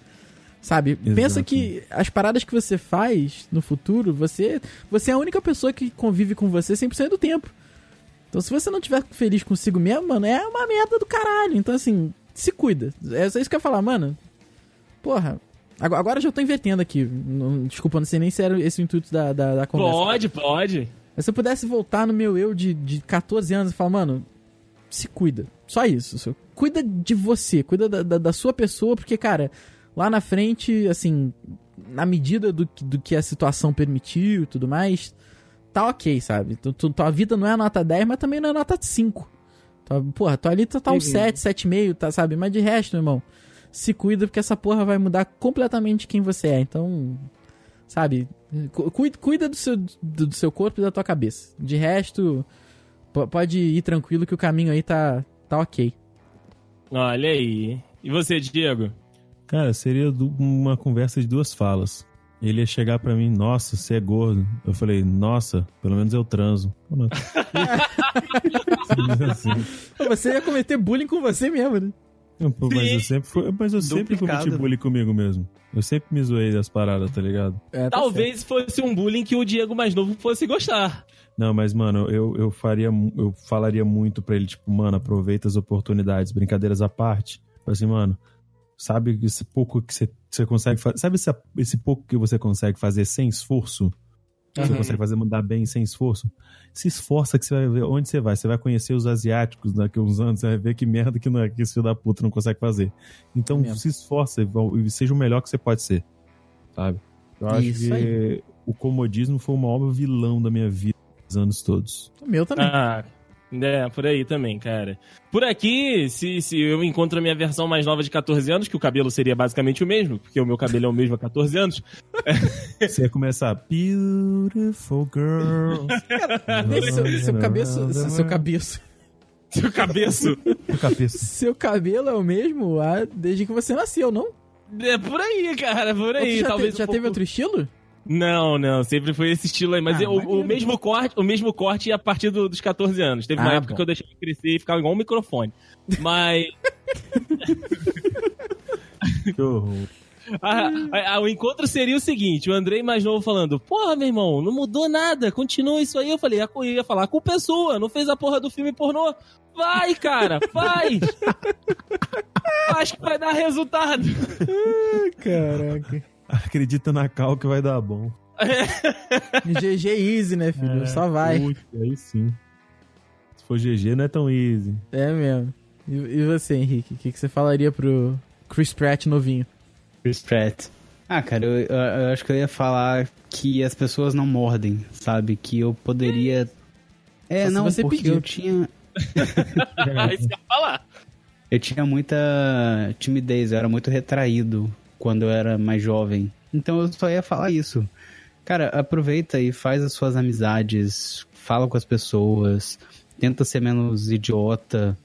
Sabe? Pensa Exato. que as paradas que você faz no futuro, você, você é a única pessoa que convive com você 100% do tempo. Então, se você não tiver feliz consigo mesmo, mano, é uma merda do caralho. Então, assim, se cuida. É só isso que eu ia falar, mano. Porra. Agora, eu já tô invertendo aqui. Não- desculpa, não sei nem se era esse o intuito da, da, da conversa. Pode, pode. Mas se eu pudesse voltar no meu eu de, de 14 anos e falar, mano, se cuida. Só isso. só- Cuida de você, cuida da, da, da sua pessoa, porque, cara, lá na frente, assim, na medida do, do que a situação permitiu e tudo mais, tá ok, sabe? Tu, tu- tua vida não é nota 10, mas também não é nota 5. Tua, porra, tua ali tá, tá um Sim. 7, 7,5, tá, sabe? Mas de resto, meu irmão, se cuida porque essa porra vai mudar completamente quem você é. Então, sabe? cu- Cuida, cuida do, seu, do, do seu corpo e da tua cabeça. De resto, po- pode ir tranquilo que o caminho aí tá, tá ok. Olha aí. E você, Diego? Cara, seria uma conversa de duas falas. Ele ia chegar pra mim, nossa, você é gordo. Eu falei, nossa, pelo menos eu transo. Assim. Você ia cometer bullying com você mesmo, né? Não, pô, mas eu sempre, fui, mas eu sempre cometi bullying comigo mesmo. Eu sempre me zoei das paradas, tá ligado? É, tá Talvez fosse um bullying que o Diego mais novo fosse gostar. Não, mas, mano, eu, eu faria, eu falaria muito pra ele, tipo, mano, aproveita as oportunidades, brincadeiras à parte. Tipo Assim, mano, sabe esse pouco que você, você consegue fazer, sabe esse, esse pouco que você consegue fazer sem esforço? Você consegue fazer mudar bem sem esforço? Se esforça que você vai ver onde você vai. Você vai conhecer os asiáticos daqui a uns anos, você vai ver que merda que, não é, que esse filho da puta não consegue fazer. Então, Mesmo. se esforça e seja o melhor que você pode ser, sabe? Eu acho Isso que aí. o comodismo foi o maior vilão da minha vida os anos todos. O meu também. Ah, é, por aí também, cara. Por aqui, se, se eu encontro a minha versão mais nova de 14 anos, que o cabelo seria basicamente o mesmo, porque o meu cabelo é o mesmo há 14 anos. Você ia começar Beautiful. Nesse seu, seu cabeço. Seu cabeço. Seu cabeço. Seu cabeça. Seu cabelo é o mesmo desde que você nasceu, não? É por aí, cara, por aí. já, Talvez te- já um teve pouco- outro estilo? Não, não, sempre foi esse estilo aí. Mas Ah, eu- o, mesmo corte, o mesmo corte a partir do- dos 14 anos. Teve uma Ah, época bom. que eu deixei crescer e ficava igual um microfone. Mas Que horror. a- a- a- o encontro seria o seguinte: o Andrei mais novo falando, porra, meu irmão, não mudou nada, continua isso aí. Eu falei, a- eu ia falar, a culpa é sua, não fez a porra do filme pornô. Vai, cara, faz! Acho que vai dar resultado. Caraca. Acredita na cal que vai dar bom. GG Easy, né, filho? Só vai. Aí sim. Se for GG, não é tão easy. É mesmo. E, e você, Henrique? O que, que você falaria pro Chris Pratt novinho? Chris Pratt. Ah, cara, eu, eu- eu acho que eu ia falar que as pessoas não mordem, sabe? Que eu poderia. É, Só se não, você porque pedir. eu tinha. Aí você ia falar. Eu tinha muita timidez, eu era muito retraído quando eu era mais jovem. Então eu só ia falar isso. Cara, aproveita e faz as suas amizades, fala com as pessoas, tenta ser menos idiota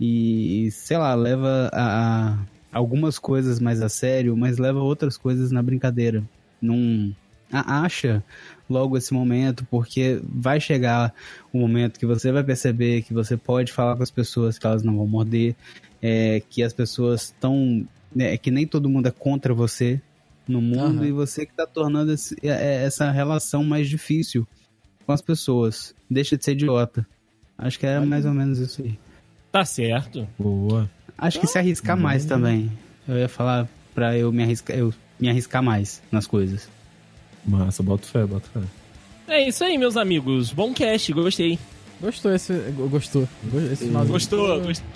e, sei lá, leva a, a algumas coisas mais a sério, mas leva outras coisas na brincadeira. Não acha logo esse momento, porque vai chegar o momento que você vai perceber que você pode falar com as pessoas que elas não vão morder, é, que as pessoas estão. Né, que nem todo mundo é contra você no mundo Aham. e você que tá tornando esse- é- é- essa relação mais difícil com as pessoas. Deixa de ser idiota. Acho que era mais ou menos isso aí. Tá certo. Boa. Acho que se arriscar mais também. Eu ia falar pra eu me arriscar, eu me arriscar mais nas coisas. Massa, bota fé, bota fé. É isso aí, meus amigos. Bom cast, gostei. Gostou esse. Gostou. Esse finalzinho Gostou? Gostou?